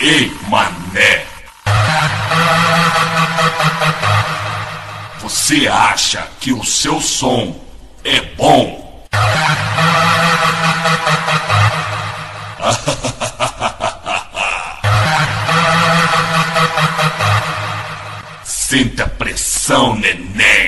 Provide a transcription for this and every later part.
Ei, mané. Você acha que o seu som é bom? Sente a pressão, neném.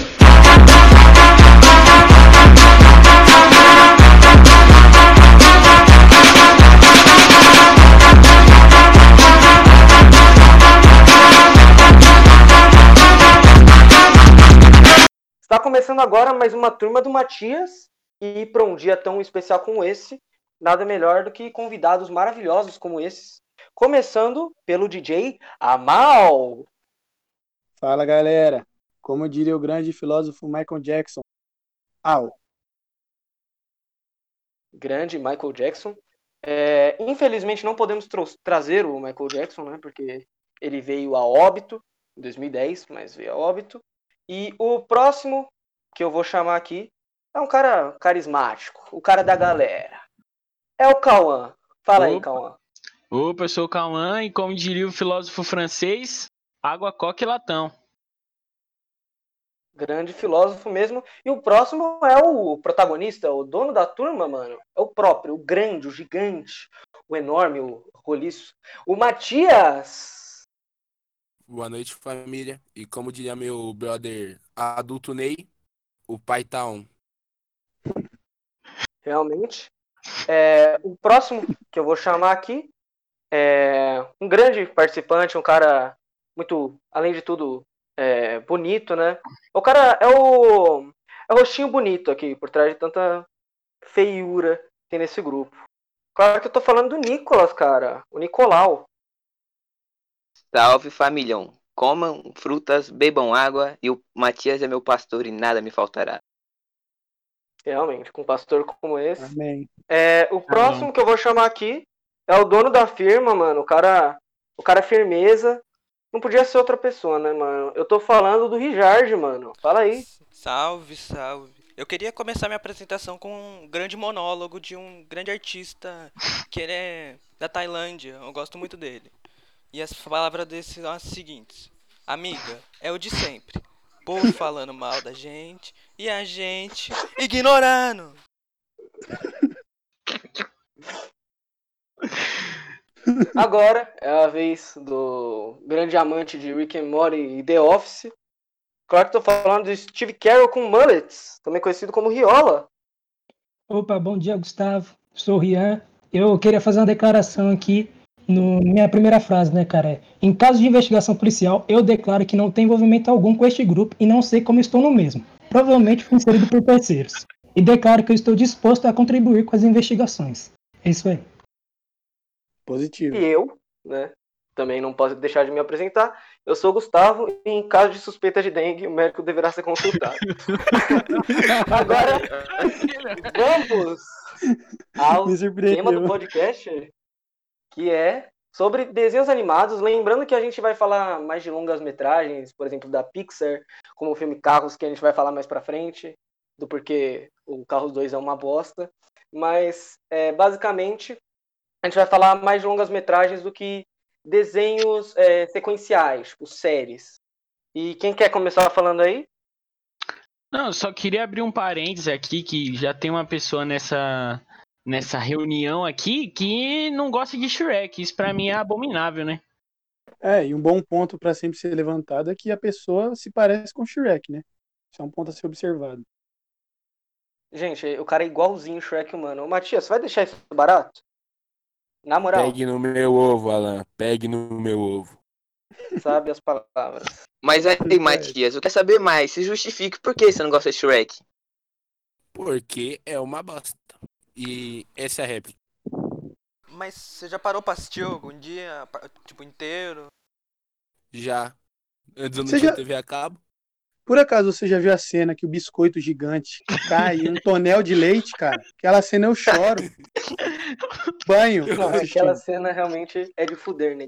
começando agora mais uma turma do Matias e para um dia tão especial como esse, nada melhor do que convidados maravilhosos como esses. Começando pelo DJ Amal. Fala galera, como diria o grande filósofo Michael Jackson, au. Grande Michael Jackson. É, infelizmente não podemos trazer o Michael Jackson, né? Porque ele veio a óbito em 2010, mas veio a óbito. E o próximo que eu vou chamar aqui é um cara carismático, o cara da galera. É o Cauã. Fala aí, Opa. Cauã. Opa, eu sou o Cauã e como diria o filósofo francês, água, coca e latão. Grande filósofo mesmo. E o próximo é o protagonista, o dono da turma, mano. É o próprio, o grande, o gigante, o enorme, o roliço. O Matias. Boa noite, família. E como diria meu brother adulto Ney, o pai tá on. Realmente. É, o próximo que eu vou chamar aqui é um grande participante, um cara muito, além de tudo, é, bonito, né? O cara é o, é o rostinho bonito aqui, por trás de tanta feiura que tem nesse grupo. Claro que eu tô falando do Nicolas, cara. O Nicolau. Salve familhão. Comam frutas, bebam água e o Matias é meu pastor e nada me faltará. Realmente, com um pastor como esse. Amém. É, o próximo que eu vou chamar aqui é o dono da firma, mano. O cara, o cara é firmeza. Não podia ser outra pessoa, né, mano? Eu tô falando do Rijard, mano. Fala aí. Salve, salve. Eu queria começar minha apresentação com um grande monólogo de um grande artista que ele é da Tailândia. Eu gosto muito dele. E as palavras dele são as seguintes: Amiga, é o de sempre. Povo falando mal da gente e a gente ignorando. Agora é a vez do grande amante de Rick and Morty e The Office. Claro que tô falando de Steve Carell com mullets, também conhecido como Riola. Opa, bom dia, Gustavo. Sou o Rian. Eu queria fazer uma declaração aqui no minha primeira frase, né, cara? É, Em caso de investigação policial, eu declaro que não tem envolvimento algum com este grupo e não sei como estou no mesmo. Provavelmente fui inserido por terceiros. E declaro que eu estou disposto a contribuir com as investigações. É isso aí. Positivo. E eu, né? Também não posso deixar de me apresentar. Eu sou o Gustavo e em caso de suspeita de dengue, o médico deverá ser consultado. Agora, vamos ao tema do podcast, que é sobre desenhos animados. Lembrando que a gente vai falar mais de longas metragens, por exemplo, da Pixar, como o filme Carros, que a gente vai falar mais pra frente, do porquê o Carros 2 é uma bosta. Mas, é, basicamente, a gente vai falar mais de longas metragens do que desenhos é, sequenciais, tipo séries. E quem quer começar falando aí? Não, só queria abrir um parênteses aqui que já tem uma pessoa nessa nessa reunião aqui que não gosta de Shrek. Isso pra mim é abominável, né? É, e um bom ponto para sempre ser levantado é que a pessoa se parece com o Shrek, né? Isso é um ponto a ser observado. Gente, o cara é igualzinho o Shrek humano. Ô, Matias, você vai deixar isso barato? Na moral, Pegue no meu ovo, Alan. Pegue no meu ovo. sabe as palavras. Mas aí. Matias, eu quero saber mais. Se justifique por que você não gosta de Shrek. Porque é uma bosta. E essa é a réplica. Mas você já parou pra assistir algum dia, tipo, inteiro? Já. Antes eu não Você tinha já- TV a cabo. Por acaso você já viu a cena que o biscoito gigante cai em um tonel de leite, cara? Aquela cena eu choro. Banho. Não, aquela cena realmente é de fuder, né?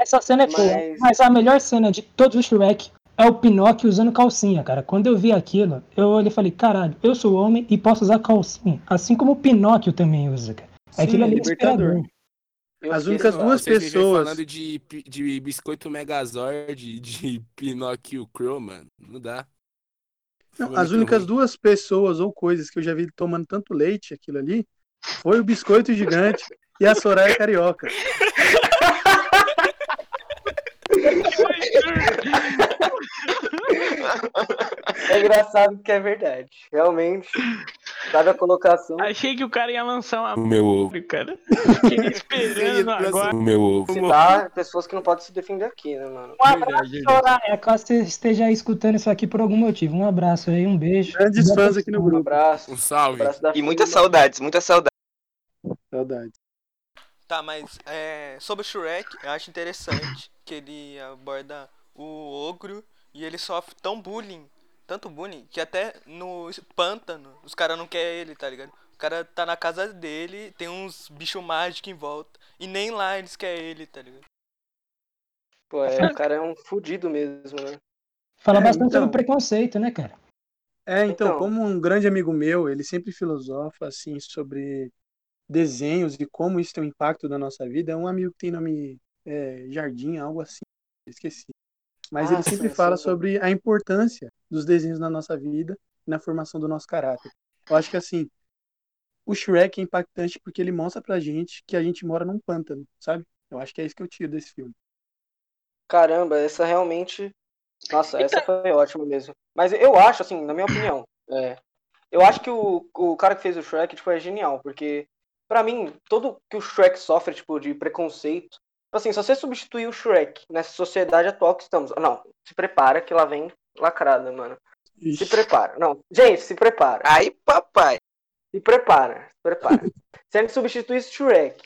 Essa cena é cool, Mas- mas a melhor cena de todos os Shrek é o Pinóquio usando calcinha, cara. Quando eu vi aquilo, eu olhei e falei, caralho, eu sou homem e posso usar calcinha. Assim como o Pinóquio também usa, cara. Sim, Aquilo ali é libertador. Eu As únicas duas pessoas- falando de, de biscoito Megazord, de Pinóquio Crow, mano. Não dá. Não, as únicas ruim. duas pessoas ou coisas que eu já vi tomando tanto leite, aquilo ali, foi o biscoito gigante e a Soraya Carioca. É engraçado que é verdade. Realmente, sabe a colocação. Achei que o cara ia lançar uma O meu ovo. cara. Fiquei esperando agora. O meu ovo. Citar pessoas que não podem se defender aqui, né, mano? Um abraço. Soraya, caso você esteja aí escutando isso aqui por algum motivo. Um abraço aí, um beijo. Grandes fãs aqui no Um grupo. abraço. Um Um salve. abraço da E muitas saudades, muitas saudades. Saudade. Tá, mas é, sobre o Shrek, eu acho interessante que ele aborda o ogro e ele sofre tão bullying, tanto bullying, que até no pântano os caras não querem ele, tá ligado? O cara tá na casa dele, tem uns bichos mágicos em volta, e nem lá eles querem ele, tá ligado? Pô, é, o cara é um fudido mesmo, né? Fala É, bastante então. sobre preconceito, né, cara? É, então, Então. como um grande amigo meu, ele sempre filosofa assim sobre desenhos e como isso tem um impacto na nossa vida. É um amigo que tem nome é, Jardim, algo assim, esqueci. Mas Ah, ele sempre sim, fala sim, sobre a importância dos desenhos na nossa vida e na formação do nosso caráter. Eu acho que assim, o Shrek é impactante porque ele mostra pra gente que a gente mora num pântano, sabe? Eu acho que é isso que eu tiro desse filme. Caramba, essa realmente. Nossa, essa foi ótima mesmo. Mas eu acho, assim, na minha opinião, é, eu acho que o, o cara que fez o Shrek tipo, é genial, porque, pra mim, tudo que o Shrek sofre, tipo, de preconceito. Tipo Assim, se você substituir o Shrek nessa sociedade atual que estamos. Não, se prepara que lá vem lacrada, mano. Se Ixi, prepara. Não, gente, se prepara. Aí, papai. Se prepara, se prepara. Se a gente substituísse Shrek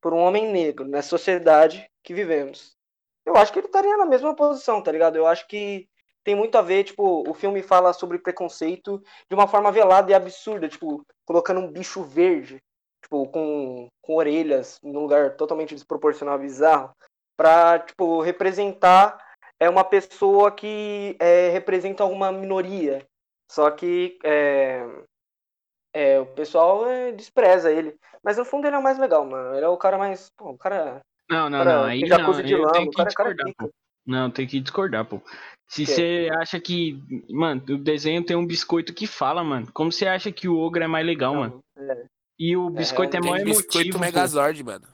por um homem negro nessa sociedade que vivemos, eu acho que ele estaria na mesma posição, tá ligado? Eu acho que tem muito a ver, tipo, o filme fala sobre preconceito de uma forma velada e absurda, tipo, colocando um bicho verde, tipo, com, com orelhas, num lugar totalmente desproporcional, bizarro, pra, tipo, representar é uma pessoa que é, representa alguma minoria. Só que é, é, o pessoal é, despreza ele. Mas no fundo ele é o mais legal, mano. Ele é o cara mais. Pô, o cara. Não, não, cara não. Aí não, de lama, tenho o que cara, cara discordar, pô. Não, tem que discordar, pô. Se Que? você acha que. Mano, o desenho tem um biscoito que fala, mano. Como você acha que o ogro é mais legal, mano? É. E o biscoito é, mó Tem emotivo. biscoito. Megazord, mano.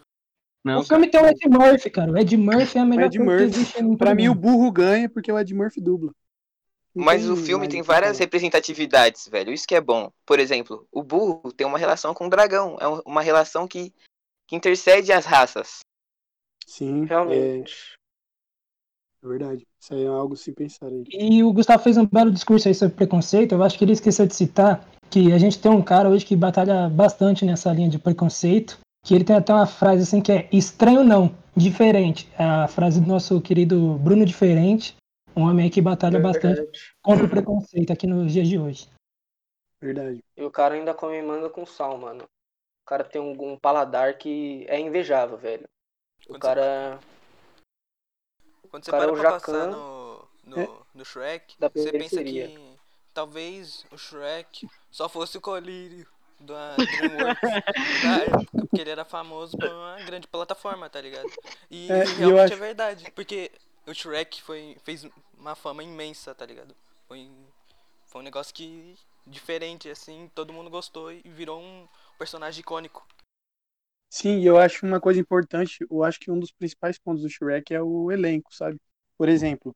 Não, o filme tem o Ed Murphy, cara. O Ed Murphy é a melhor Ed coisa que existe no Pra mim, o burro ganha porque o Ed Murphy dubla. Não Mas tem o filme tem várias representatividades, velho. Isso que é bom. Por exemplo, o burro tem uma relação com o dragão. É um- uma relação que, que intercede as raças. Sim, é, Realmente. é verdade. Isso aí é algo sem pensar aí. E o Gustavo fez um belo discurso aí sobre preconceito. Eu acho que ele esqueceu de citar que a gente tem um cara hoje que batalha bastante nessa linha de preconceito. Que ele tem até uma frase assim que é estranho não, diferente. É a frase do nosso querido Bruno Diferente, um homem aí que batalha bastante Verdade. contra o preconceito aqui nos dias de hoje. Verdade. E o cara ainda come manga com sal, mano. O cara tem um, um paladar que é invejável, velho. O Quando cara. Quando você cara é para o pra Jacan passar no, no, É. no Shrek, você pensa que talvez o Shrek só fosse o colírio da DreamWorks na época, porque ele era famoso por uma grande plataforma, tá ligado? E É, realmente acho- é verdade, porque o Shrek foi, fez uma fama imensa, tá ligado? Foi, foi um negócio que diferente, assim, todo mundo gostou e virou um personagem icônico. Sim, e eu acho uma coisa importante, eu acho que um dos principais pontos do Shrek é o elenco, sabe? Por exemplo,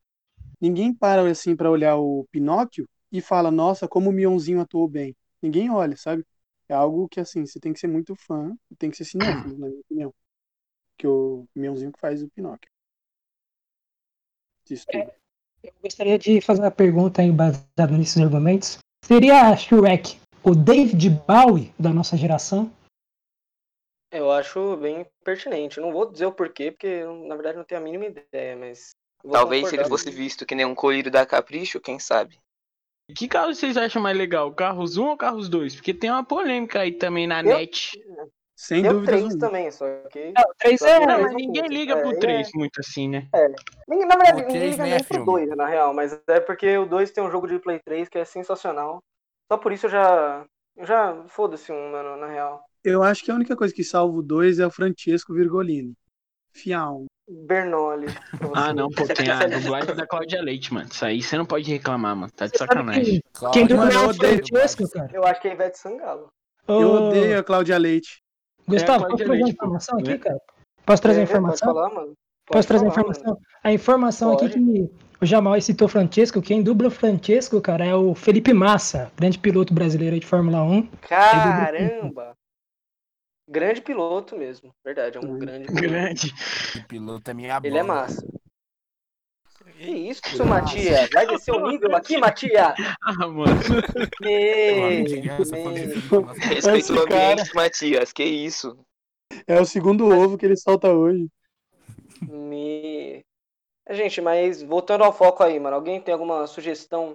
ninguém para assim para olhar o Pinóquio e fala, nossa, como o Mionzinho atuou bem. Ninguém olha, sabe? É algo que assim, você tem que ser muito fã, tem que ser cinéfilo, na minha opinião. Que o Mionzinho que faz o Pinóquio. Isso tudo. Eu gostaria de fazer uma pergunta aí baseada nesses argumentos. Seria Shrek o David Bowie da nossa geração? Eu acho bem pertinente. Não vou dizer o porquê, porque eu, na verdade não tenho a mínima ideia, mas Talvez se ele fosse visto que nem um colírio da Capricho, quem sabe? Que carro vocês acham mais legal? Carros 1 ou Carros 2? Porque tem uma polêmica aí também na Eu- net. Sem Tem o dúvidas 3 um. também, só que. É, o 3 Só que é. não, Não, mas ninguém coisa. liga É, pro ele 3 muito assim, né? Ninguém- Na verdade, O ninguém três liga nem nem é pro filme. 2, na real, mas é porque o 2 tem um jogo de Play 3 que é sensacional. Só por isso eu já. Eu já. Foda-se um, mano, na real. Eu acho que a única coisa que salva o 2 é o Francesco Virgolini. Fial. Bernoli. pra Ah, não, pô, tem a dublagem da Cláudia Leite, mano. Isso aí você não pode reclamar, mano. Tá de Você sacanagem. que quem é o. Francesco, cara. Eu acho que é Ivete Sangalo. Eu odeio a Cláudia Leite. Gustavo, É, posso trazer informação aqui, né? cara? Posso trazer É, informação? Falar, mano. Pode Posso trazer falar, informação? mano. A informação aqui que o Jamal citou Francesco, quem dubla o Francesco, cara, é o Felipe Massa, grande piloto brasileiro aí de Fórmula 1. Caramba! Grande piloto mesmo. Verdade, é um grande piloto. Grande. O piloto é minha Ele é bola. massa. Que isso, Matias? Vai descer o nível aqui, Matias? Ah, mano. Definitiva, nossa. Respeita o ambiente, cara- Matias. Que isso? É o segundo ovo que ele solta hoje. Me... Gente, mas voltando ao foco aí, mano. Alguém tem alguma sugestão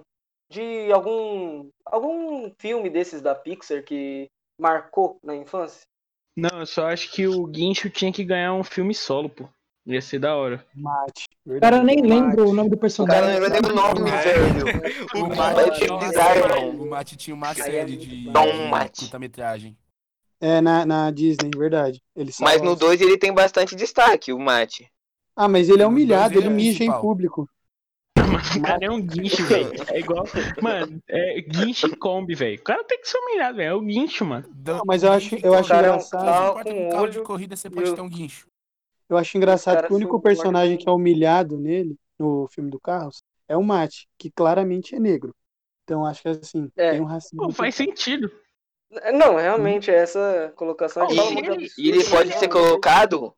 de algum algum filme desses da Pixar que marcou na infância? Não, eu só acho que o Guincho tinha que ganhar um filme solo, pô. Ia ser da hora. Mate. O cara nem Mate. lembra o nome do O cara personagem. não lembra nem o nome, velho. O Mate, velho, irmão. o Mate tinha uma é série muito de, curta-metragem. É, na, na Disney, verdade. Ele Mas no 2 ele tem bastante destaque, o Mate. Ah, mas ele é humilhado, ele ele é mija em principal. O cara é um guincho, velho. É igual. Mano, é guincho e Kombi, velho. O cara tem que ser humilhado, velho. É o guincho, mano. Não, mas eu acho- eu acho Cara, é um engraçado. um carro de corrida você pode o- ter um guincho. Eu acho engraçado cara que o único personagem que é humilhado nele, no filme do Carros, é o Mate, que claramente é negro. Então acho que assim, É. tem um racismo. Pô, faz sentido. Não, realmente, essa colocação e ele- E ele pode ser colocado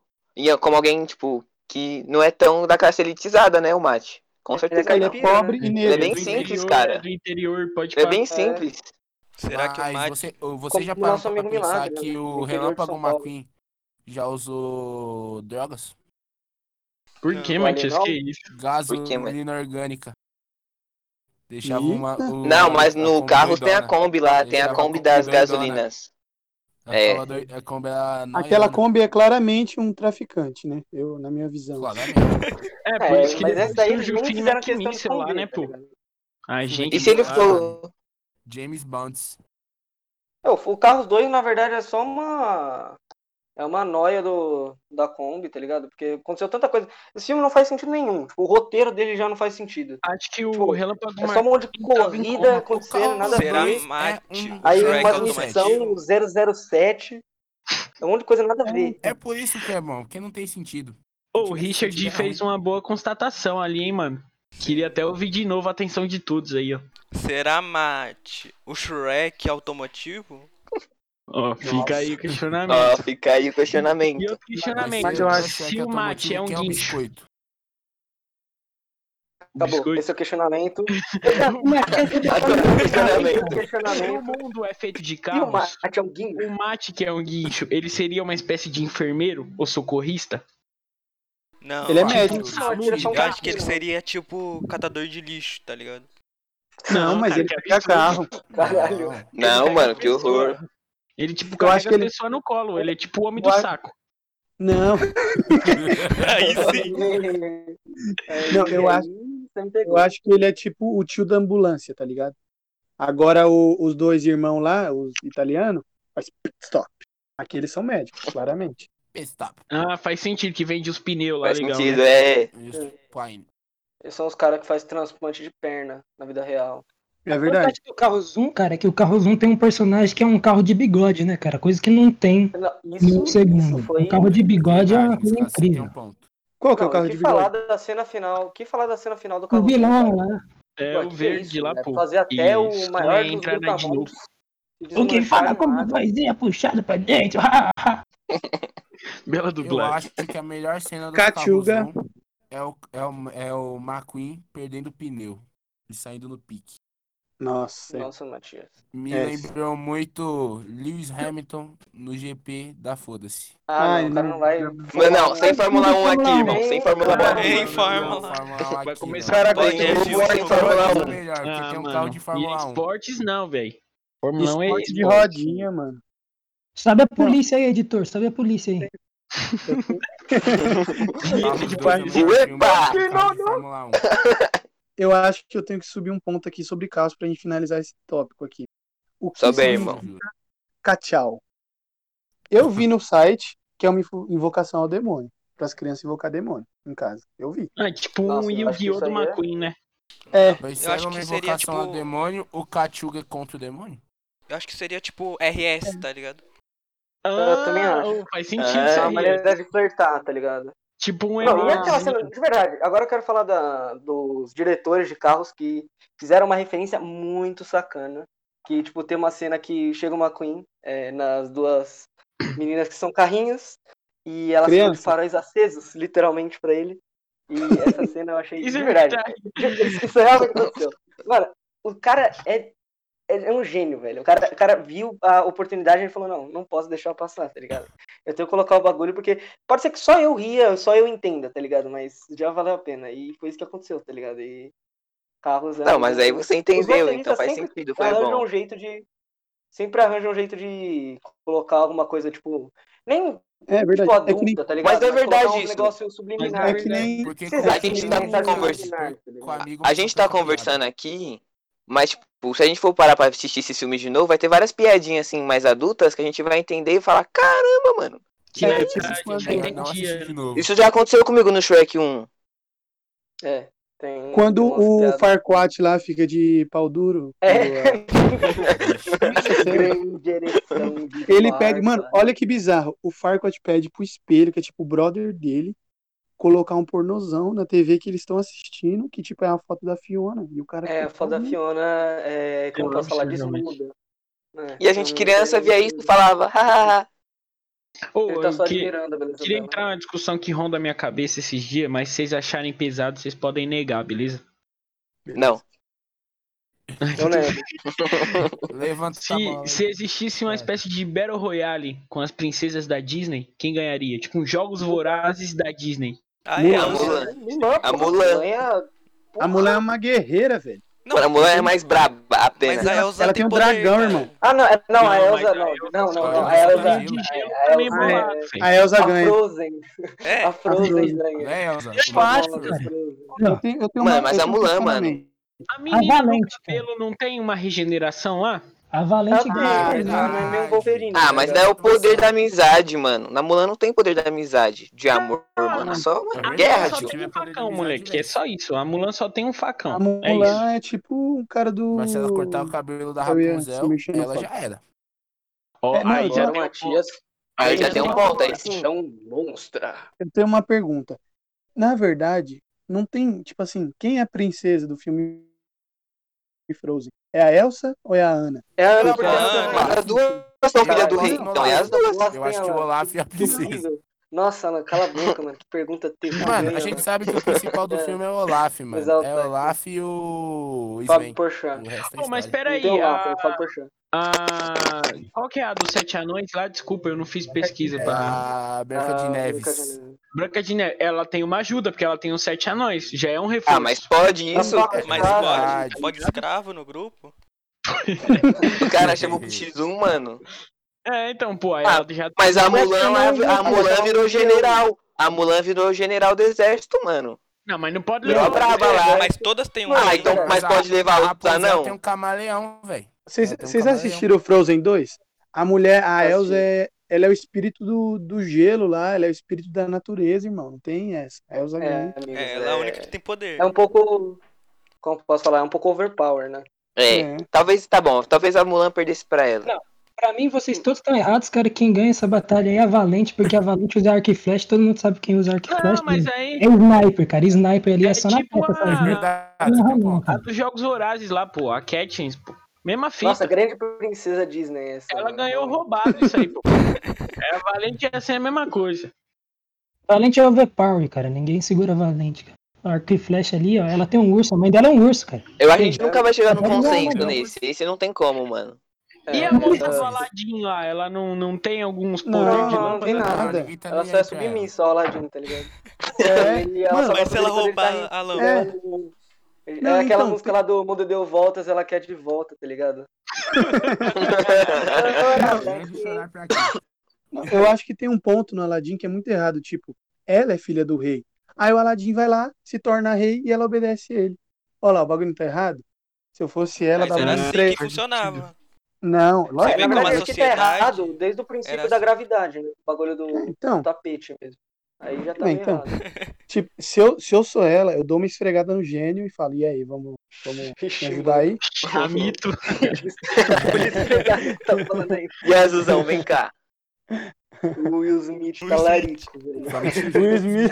como alguém, tipo, que não é tão da classe elitizada, né, o Mate? Com Ele é certeza Ele é pobre né? e Ele é negro. bem Do simples, interior, cara. Do interior, pode É falar. bem simples. Será que o Mate. você, você já parou pra pensar Milagre, que né? o Relâmpago. McQueen já usou drogas? Por que, O Matias? Que isso? Gasolina orgânica. Deixava uma. o- Não, mas no carro tem a. Kombi lá, Ele tem a Kombi das doidona. gasolinas. A É. Kombi doi- a Kombi era Aquela. Kombi é claramente um traficante, né? Eu, na minha visão. Claramente. É, por É, isso que mas essa daí eles surgiu o nem filme fizeram questão de lá, né, tá pô? A gente. E se ele Ah, for. James Bond. É, o o Carros 2, na verdade, é só uma. É uma noia do, da Kombi, tá ligado? Porque aconteceu tanta coisa. Esse filme não faz sentido nenhum. Tipo, o roteiro dele já não faz sentido. Acho que o Tipo, Relâmpago É só um monte de corrida acontecendo, nada a Será ver. Mate? um- Aí uma automático? missão 007. É um monte de coisa nada a ver. É por isso que é bom, porque não tem sentido. Ô, o Richard sentido, é fez uma boa constatação ali, hein, mano. Queria até ouvir de novo a atenção de todos aí, ó. Será Mate o Shrek automotivo? Ó, fica aí o questionamento. Ó, fica aí o E questionamento. outro questionamento. Mas eu acho se o mate é um é guincho. Acabou. biscoito. Esse é o questionamento. O questionamento. O Se o questionamento. mundo é feito de E o carros, mate é um guincho? o mate que é um guincho, ele seria uma espécie de enfermeiro ou socorrista? Não. Ele é eu acho- médico. Não, ele é Eu acho que ele seria tipo catador de lixo, tá ligado? Não, mas cara, ele pega carro. Caralho. Não. Mano, que pessoa. horror. Ele, tipo, Eu acho que ele- a pessoa no colo. Ele é tipo o homem Eu do acho- saco. Não, Aí sim. Aí, Não, eu acho- eu acho que ele é tipo o tio da ambulância, tá ligado? Agora o- os dois irmãos lá, os italianos, faz pit stop. Aqui eles são médicos, claramente. Stop. Ah, faz sentido que vende os pneus lá, Faz legal. sentido, né? é. Eles são os caras que fazem transplante de perna na vida real. É A verdade. verdade do Carros 1, cara, é que o Carros 1 tem um personagem que é um carro de bigode, né, cara? Coisa que não tem Não, no isso, segundo. isso foi. Um carro de bigode é uma coisa incrível. um ponto. Qual que é o Não, carro o de que falar bigode? da cena final? O que falar da cena final do O carro? vilão lá. É Pô, o que verde isso, lá, né? pô. Fazer até Isso, o maior dos entra na de brutamontes. O que fala com no uma mato. vozinha puxada pra dentro. Bela Eu dublagem. acho que a melhor cena do Cachuga. Carros 1 é o, é, o, é o McQueen perdendo o pneu e saindo no pique. Nossa. Nossa, Matias. Me É. lembrou muito Lewis Hamilton no GP da Foda-se. Ah, não, o cara não. não vai. Mas não, sem Fórmula 1 aqui, irmão. Sem Fórmula 1 Em aqui. Fórmula. Fórmula Vai 1 começar Cara, a tem Energia energia sem sem Fórmula 1. melhor, porque Ah, tem um carro de Fórmula 1. esportes não, velho. Fórmula 1 é Esporte de rodinha, mano. Sabe a polícia aí, editor? Sabe a polícia aí? Melhor de Fórmula 1. Eu acho que eu tenho que subir um ponto aqui sobre carros pra gente finalizar esse tópico aqui. O que aí, significa irmão. Cachau. Eu vi no site que é uma invo- invocação ao demônio. Para as crianças invocar demônio em casa. Eu vi. Ah, tipo Nossa, um eu Yu-Gi-Oh! do é- McQueen, né? É, Vai ser acho uma que seria, invocação ao tipo- demônio, o Kachuga contra o demônio? Eu acho que seria tipo RS, tá ligado? Ah, também acho. Faz sentido É, isso É uma maneira de flertar, tá ligado? Tipo um Não, e aquela cena, de verdade, agora eu quero falar da- dos diretores de carros que fizeram uma referência muito sacana. Que, tipo, tem uma cena que chega uma Queen é, nas duas meninas que são carrinhos e elas ficam de Criança. faróis acesos, literalmente, pra ele. E essa cena eu achei Isso de é verdade. verdade. Isso, isso realmente aconteceu. Mano, o cara é, é, é um gênio, velho. O cara, o cara viu a oportunidade e falou, não, não posso deixar passar, tá ligado? Eu tenho que colocar o bagulho porque pode ser que só eu ria, só eu entenda, tá ligado? Mas já valeu a pena. E foi isso que aconteceu, tá ligado? E carros... é Não, mas aí você entendeu, então faz sentido, foi bom. um jeito de... Sempre arranjam um jeito de colocar alguma coisa, tipo... Nem, é verdade. tipo, é adulta, que nem, tá ligado? Mas é verdade um isso. negócio subliminar. é que nem Porque Vocês como a acham gente tá não tá conversando tá com ligado? amigo A gente tá conversando aqui, mas, tipo, se a gente for parar pra assistir esse filme de novo, vai ter várias piadinhas, assim, mais adultas que a gente vai entender e falar, caramba, mano. Que É, tipo, de novo. Isso já aconteceu comigo no Shrek 1. É, tem... quando o piadas. Farquaad lá fica de pau duro. É. Ele pede, mano, olha que bizarro. O Farquaad pede pro espelho, que é tipo o brother dele, colocar um pornozão na TV que eles estão assistindo, que tipo é a foto da Fiona. E o cara É, a foto da Fiona, é, como Eu posso falar disso, muda. É, E a gente criança via isso e falava, hahaha. Ô, Ele tá só que- admirando a beleza queria dela. entrar numa discussão que ronda a minha cabeça esses dias, mas se vocês acharem pesado, vocês podem negar, beleza? Não. Eu lembro. Levanta Se, se existisse uma É. espécie de Battle Royale com as princesas da Disney, quem ganharia? Tipo, jogos vorazes da Disney. Ah, Mulan. é, A Elsa. Mulan. Mulan, A Mulan. ganha- A mulher é uma guerreira, velho. Não, a Mulan é mais braba apenas. mas a Elsa ela tem tem um poder, dragão, cara. irmão. Ah, não, é- não, a Elsa não. Elsa Não, não, não. A Elsa Elsa. a Elsa é- velho. A Elsa A ganha. Frozen. É, A Frozen ganha. Né, Elza? Eu acho, cara. Frozen. Eu tenho, eu tenho Mano, uma, mas a Mulan, mano. A menina do cabelo não tem uma regeneração lá? A Valente Ah, não é. Ah, tá mas não é o poder da amizade, mano. Na Mulan não tem poder da amizade, de amor, mano. É só uma A guerra, Mulan só tio. tem um facão, moleque. É só isso. A Mulan só tem um facão. A É. Mulan é, tipo um cara do. Mas se ela cortar o cabelo da Rapunzel, se mexer na ela já era. Ó, É, não, aí já tô- tem um Matias. Aí já tem um ponto, aí sim. Paixão monstra. Eu tenho uma pergunta. Na verdade, não tem, tipo assim, quem é a princesa do filme Frozen? É a Elsa ou é a Ana? É a Ana Porque porque Ah, Mas as duas são filhas do rei, então é as duas. Eu acho que o Olaf é a princesa. Nossa, cala a boca, mano. Que pergunta terrível. Mano, a gente sabe que o principal do É. filme é o Olaf, mano. É o Olaf e o Fábio. Porchat. O resto é Pô, mas peraí, o é a, o Fábio Porchat. a... Qual que é a dos Sete Anões lá? Desculpa, eu não fiz pesquisa É pra... a Branca de Ah, Neves. Branca de Neves. Branca de Neve, ela tem uma ajuda, porque ela tem os Sete Anões. Já é um reforço. Ah, mas pode isso. Mas pode, pode escravo no grupo? O cara chama pro X1, mano. É, então, pô, aí Ah, ela já Mas a Mas Mulan, não, a, não, a não, Mulan não, virou não. general. A Mulan virou general do exército, mano. Não, mas não pode Virou a levar. braba lá. Mas todas têm um Ah, Ah, rei. então, mas a- pode levar a outros Rapunzel anão? tem um camaleão, velho. Vocês É, um assistiram o Frozen 2? A mulher, a. Elsa, é, ela é o espírito do, do gelo lá, ela é o espírito da natureza, irmão. Não tem essa. A Elsa É, ganha. amigos, É, ela é a única que tem poder. É um pouco. Como posso falar? É um pouco overpower, né? É, É. talvez, tá bom, talvez a Mulan perdesse pra ela. Não. Pra mim, vocês todos estão errados, cara. Quem ganha essa batalha aí é a Valente, porque a Valente usa arco e flecha, todo mundo sabe quem usa arco e flecha. Não, mas né? aí. É sniper, cara. Sniper ali é, É só na tipo testa, a- faz, né? Verdade, Não, não. A dos Jogos Vorazes lá, pô, a Katniss, pô. Mesma fita. Nossa, grande princesa Disney essa. ela mano. ganhou roubado isso aí, pô. É, a Valente ia ser a mesma coisa. Valente é overpower, cara. Ninguém segura a Valente, cara. arco e flecha ali, ó, ela tem um urso, a mãe dela é um urso, cara. Eu acho que a gente nunca vai chegar num Não, não, consenso nesse. Esse não tem como, mano. E É, a moça do Aladdin lá, ela não, não tem alguns poderes Não, de não, não lâmpada? tem Nada. tá Ela só é submissa ao Aladdin, tá ligado? É, Ele- ela mano, Mas se ela ele roubar tá a lâmpada. É, Não, é aquela então, música lá do Mundo Deu Voltas, ela quer de volta, tá ligado? Eu acho que tem um ponto no Aladdin que é muito errado. Tipo, ela é filha do rei. Aí o Aladdin vai lá, se torna rei e ela obedece ele. Olha lá, o bagulho não tá errado? Se eu fosse ela, dava um assim tre- que funcionava. Não, lógico. Na verdade, tá errado desde o princípio era da assim. gravidade, né? O bagulho do, Então, do tapete mesmo. Aí já tá Bem, então. errado. tipo, se eu, se eu sou ela, eu dou uma esfregada no gênio e falo, e aí, vamos, vamos me ajudar aí? Chamito. Que ele tá falando aí. E Azuzão, vem cá. O Will Smith tá Will larico, velho. Will Smith.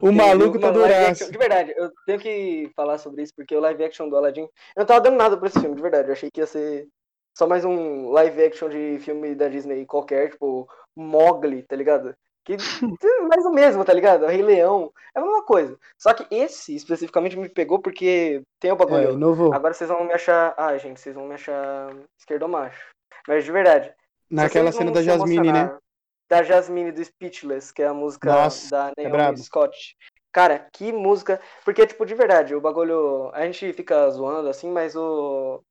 o maluco tá duraço. De verdade, eu tenho que falar sobre isso, porque o live action do Aladdin. Eu não tava dando nada pra esse filme, de verdade. Eu achei que ia ser só mais um live action de filme da Disney qualquer, tipo, Mogli, tá ligado? Que mais o mesmo, tá ligado? Rei Leão. É a mesma coisa. Só que esse especificamente me pegou porque tem o É, bagulho. inovou. Agora vocês vão me achar. Ah, gente, vocês vão me achar esquerdomacho. Mas de verdade. Naquela cena da Jasmine, né? Da Jasmine do Speechless, que é a música Nossa, da é Naomi brabo. Scott. Cara, que música. Porque, tipo, de verdade, o bagulho. A gente fica zoando assim, mas o.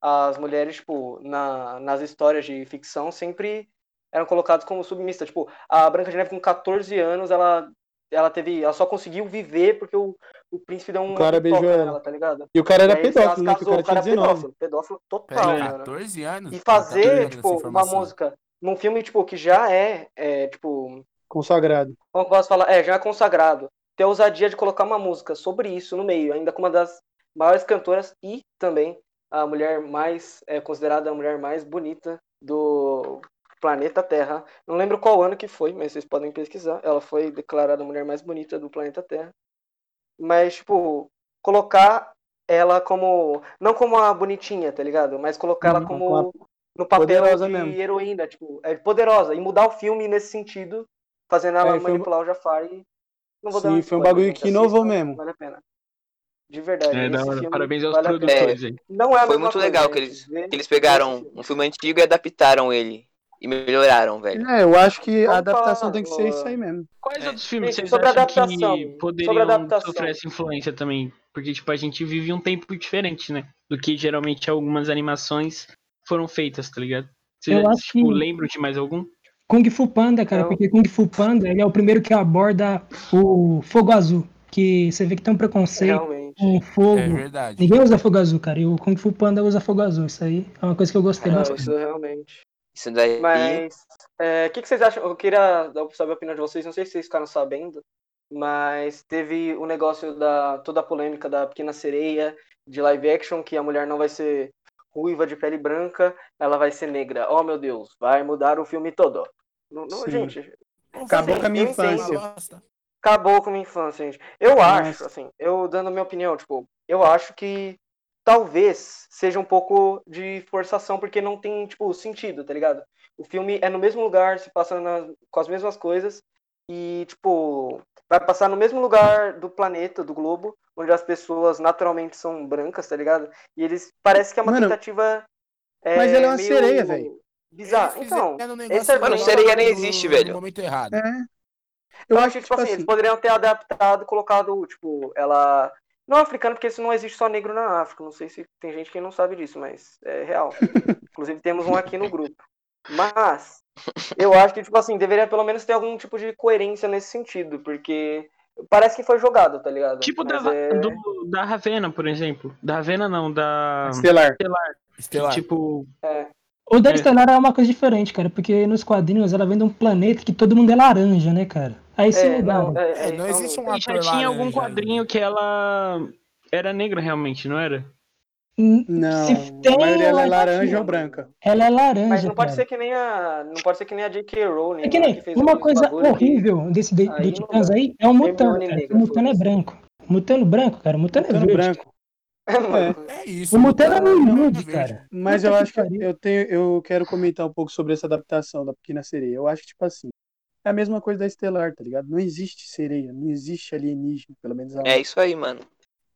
As mulheres, tipo, na, nas histórias de ficção sempre eram colocadas como submissas. Tipo, a Branca de Neve com 14 anos, ela. Ela teve. Ela só conseguiu viver porque o, o príncipe deu um cara beijou ela. nela, tá ligado? E o cara era aí, pedófilo, né? Que o casou, cara tinha é 19. pedófilo, pedófilo total, mano. 14 anos? E Tá fazer, tipo, uma música num filme, tipo, que já é, é, tipo, Consagrado. como eu posso falar? É, já é consagrado. Ter a ousadia de colocar uma música sobre isso no meio, ainda com uma das maiores cantoras e também a mulher mais, é considerada a mulher mais bonita do planeta Terra. Não lembro qual ano que foi, mas vocês podem pesquisar. Ela foi declarada a mulher mais bonita do planeta Terra. Mas, tipo, colocar ela como. Não como a bonitinha, tá ligado? Mas colocar ela Uhum, como. No papel poderosa de mesmo. heroína, tipo, é poderosa. E mudar o filme nesse sentido, fazendo ela É, foi um- manipular o Jafar e. Não vou dar Sim, um foi um bagulho que inovou assistam, mesmo. Vale a pena. De verdade. É, filme Parabéns aos vale a pena. produtores aí. Não é Foi muito legal que gente. eles, que eles pegaram um filme antigo e adaptaram ele. E melhoraram, velho. É, eu acho que a adaptação tem que ser isso aí mesmo. Quais É. outros filmes vocês sobre acham adaptação, que sobre poderiam adaptação. sofrer essa influência também? Porque, tipo, a gente vive um tempo diferente, né? Do que geralmente algumas animações foram feitas, tá ligado? Vocês, Eu acho tipo, que- lembram de mais algum? Kung Fu Panda, cara, Não. porque Kung Fu Panda ele é o primeiro que aborda o fogo azul. Que você vê que tem um preconceito Realmente. com fogo. É verdade. Ninguém usa fogo azul, cara. E o Kung Fu Panda usa fogo azul. Isso aí é uma coisa que eu gostei Não, bastante. isso realmente. Isso daí. Mas é, o que, que vocês acham? Eu queria saber a opinião de vocês, não sei se vocês ficaram sabendo, mas teve o negócio da toda a polêmica da Pequena Sereia de live action, que a mulher não vai ser ruiva de pele branca, ela vai ser negra. Oh meu Deus, vai mudar o filme todo. Não, não, gente, Acabou Sim, com a minha entendo. infância. Bosta. acabou com a minha infância, gente. Eu acho, assim, eu dando a minha opinião, tipo, eu acho que talvez seja um pouco de forçação, porque não tem, tipo, sentido, tá ligado? O filme é no mesmo lugar, se passa na- com as mesmas coisas, e, tipo, vai passar no mesmo lugar do planeta, do globo, onde as pessoas naturalmente são brancas, tá ligado? E eles, parece que é uma Mano, tentativa... é, mas ela é uma meio sereia, velho. Bizarro. Então, um esse Mano, sereia nem existe, no velho. momento errado. É. Eu Eu acho acho que, tipo assim, eles poderiam ter adaptado, colocado, tipo, ela. Não africana, porque isso não existe só negro na África. Não sei se tem gente que não sabe disso, mas é real. Inclusive temos um aqui no grupo. Mas eu acho que, tipo assim, deveria pelo menos ter algum tipo de coerência nesse sentido, porque parece que foi jogado, tá ligado? Tipo da, é- do- da Ravena, por exemplo. Da Ravena não, da. Estelar. Estelar. Tipo, é. O da É. Estelar é uma coisa diferente, cara, porque nos quadrinhos ela vem de um planeta que todo mundo é laranja, né, cara? Aí se É, mudaram. não, é, É, não existe um ator já tinha algum laranja quadrinho ainda. que ela era negra realmente, não era? Não, se a maioria ela é laranja ou branca. Ela é laranja. Mas não pode cara. ser que nem a. Não pode ser que nem a J.K. Rowling. É que lá, nem fez uma coisa que- horrível desse de- Aí Titãs aí é o Mutano, O Mutano é branco. Mutano branco, cara. O Mutano é verde. branco. Mano, É isso. O Mutano é humilde, verde. cara. Mas eu que acho que eu tenho, eu quero comentar um pouco sobre essa adaptação da Pequena Sereia. Eu acho que, tipo assim, É a mesma coisa da Estelar, tá ligado? Não existe sereia, não existe alienígena, pelo menos É isso aí, mano.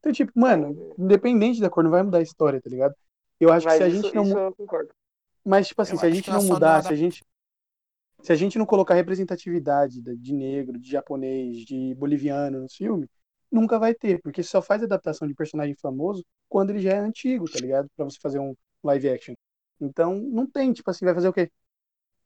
Então, tipo, mano, independente da cor, não vai mudar a história, tá ligado? Eu acho que Mas se a isso, gente não. eu concordo. Mas, tipo assim, Eu se a gente que não mudar, não se a gente. Se a gente não colocar representatividade da- de negro, de japonês, de boliviano no filme, nunca vai ter, porque só faz adaptação de personagem famoso quando ele já é antigo, tá ligado? Pra você fazer um live action. Então, não tem, tipo assim, vai fazer o quê?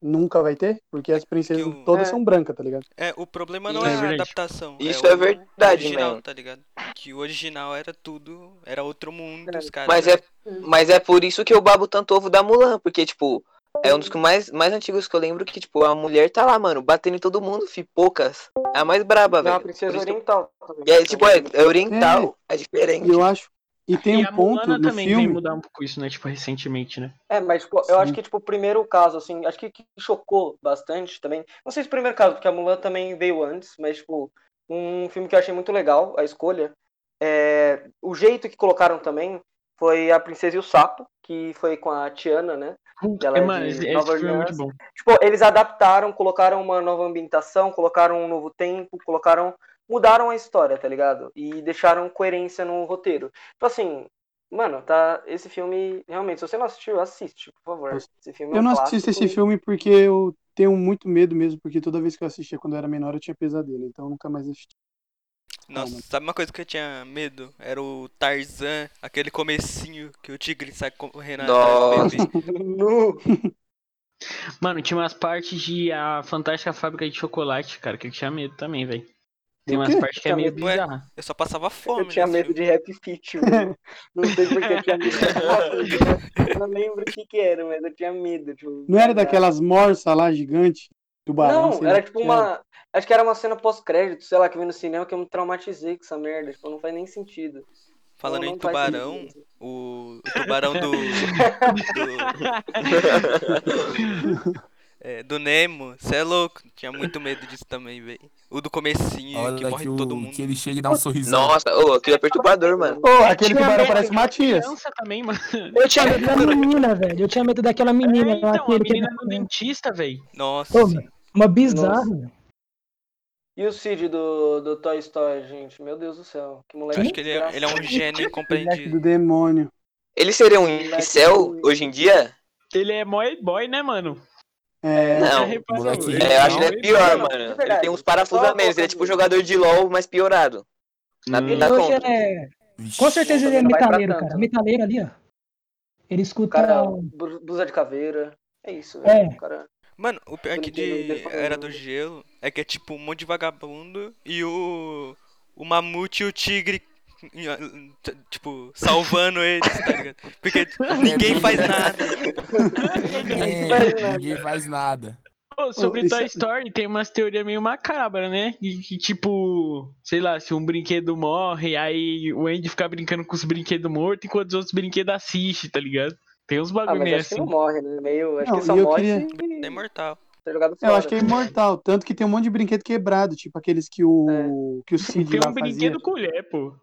Nunca vai ter, porque as princesas o- todas É. são brancas, tá ligado? É, o problema não é é a adaptação. Isso é, é verdade, original, mesmo. tá ligado? Que o original era tudo, era outro mundo, É. os caras. Mas é, mas é por isso que eu babo tanto ovo da Mulan, porque, tipo, é um dos que mais, mais antigos que eu lembro que, tipo, a mulher tá lá, mano, batendo em todo mundo, fi, poucas. É a mais braba, É uma velho. princesa que eu- oriental. também. E é, tipo, é, é oriental, é diferente. E eu acho. E tem e um a ponto Moana no também filme. vem mudar um pouco isso, né? Tipo, recentemente, né? É, mas tipo, eu acho que tipo, o primeiro caso, assim, acho que, que chocou bastante também. Não sei se o primeiro caso, porque a Mulan também veio antes, mas, tipo, um filme que eu achei muito legal, a escolha. É, o jeito que colocaram também foi A Princesa e o Sapo, que foi com a Tiana, né? Ela É, é Nova filme é muito Orleans. bom. Tipo, eles adaptaram, colocaram uma nova ambientação, colocaram um novo tempo, colocaram. Mudaram a história, tá ligado? E deixaram coerência no roteiro. Tipo assim, mano, tá. Esse filme, realmente, se você não assistiu, assiste, por favor. Esse filme é Eu um não clássico assisto esse e- filme porque eu tenho muito medo mesmo, porque toda vez que eu assistia quando eu era menor eu tinha pesadelo, então eu nunca mais assisti. Nossa, sabe uma coisa que eu tinha medo? Era o Tarzan, aquele comecinho que o tigre sai correndo atrás do bebê. Mano, tinha umas partes de A Fantástica Fábrica de Chocolate, cara, que eu tinha medo também, velho. Tem umas partes que é Tinha meio bizarra. Eu só passava fome. Eu tinha nesse medo filme. de Rap Fit, mano. Não sei porque eu tinha medo. Eu não lembro o que que era, mas eu tinha medo. Tipo, Não era daquelas morsas lá gigante, tubarão? Não, era tipo era. uma. Acho que era uma cena pós-crédito, sei lá, que eu vi no cinema que eu me traumatizei com essa merda. Tipo, não faz nem sentido. Falando em tubarão, o, o tubarão do. do, é, do Nemo, cê é louco. Tinha muito medo disso também, velho. O do comecinho, que Olha morre que, o, todo mundo. que ele chega e dá um sorrisão. Nossa, ô, aquilo é perturbador, mano. Ô, aquele tubarão medo parece Matias. também, mano. Eu tinha medo da menina, velho. Eu tinha medo daquela menina É, lá então, a ele menina do dentista, velho. Nossa, Ô, sim. mano, uma bizarra. velho. E o Cid do, do Toy Story, gente? Meu Deus do céu. Que Eu moleque. acho que ele é, ele é um gênio incompreendido. do demônio. Ele seria um incel hoje em dia? Ele é moy boy, né, mano? É, Não, É, eu acho que é ele é moy pior, Não, mano. de Ele verdade. tem uns parafusos a menos. Ele é tipo um jogador de LOL, mas piorado. Na Hum. Hoje conta. é. Com certeza ele é metaleiro, cara. Metaleiro ali, ó. Ele O escuta. cara, blusa de caveira. É isso, velho. É. Cara. Mano, o pior que Brinquedo de Era do Gelo é que é tipo um monte de vagabundo e o. O mamute e o tigre. Tipo, salvando eles, tá ligado? Porque ninguém faz nada. Ninguém, faz nada. ninguém faz nada. Pô, sobre Toy é- Story, tem umas teorias meio macabras, né? E que, tipo, sei lá, se um brinquedo morre, aí o Andy fica brincando com os brinquedos mortos enquanto os outros brinquedos assistem, tá ligado? Tem uns Ah, bagulho mas meio acho que assim. não morre, né? Meio. Acho Não, que só e eu morre queria- se É imortal. fora. eu acho que é imortal. Tanto que tem um monte de brinquedo quebrado, tipo aqueles que o, que o Cid Tem lá um brinquedo fazia. colher, pô.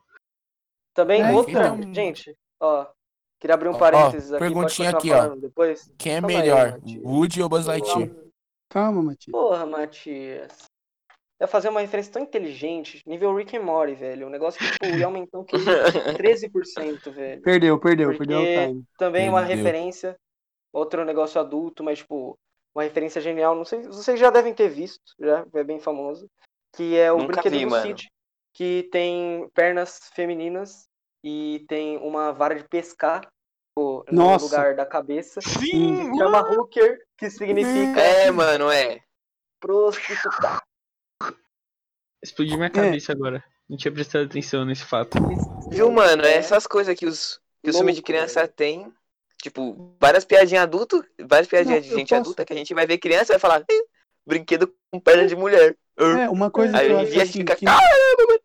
Também É, outra. então- Gente, ó. Queria abrir um Ó, parênteses ó, aqui. Pode perguntinha aqui, ó. depois? Quem é Calma aí, melhor, Matias. Woody ou Buzz Lightyear? Calma, Matias. Porra, Matias. Ia fazer uma referência tão inteligente, nível Rick and Morty, velho. Um negócio que, tipo, ia aumentar o QI 13%, velho. Perdeu, perdeu, Porque- perdeu o time. Também uma Perdeu. referência, outro negócio adulto, mas, tipo, uma referência genial. Não sei, vocês já devem ter visto, já, é bem famoso. Que é o Nunca brinquedo vi, do mano. Cid, que tem pernas femininas e tem uma vara de pescar tipo, no Nossa. lugar da cabeça. Sim, Se chama hooker, que significa É, mano, é. prostituta. Explodiu minha cabeça agora. Não tinha prestado atenção nesse fato. Viu, mano? É É. essas coisas que os, que os filmes de criança velho. têm. Tipo, várias piadinhas adulto, várias piadinhas Não, de gente posso- adulta que a gente vai ver criança e vai falar, "Ih, brinquedo com perna de mulher. É, uma coisa Aí que eu acho dia a gente assim, fica, que caramba, mano.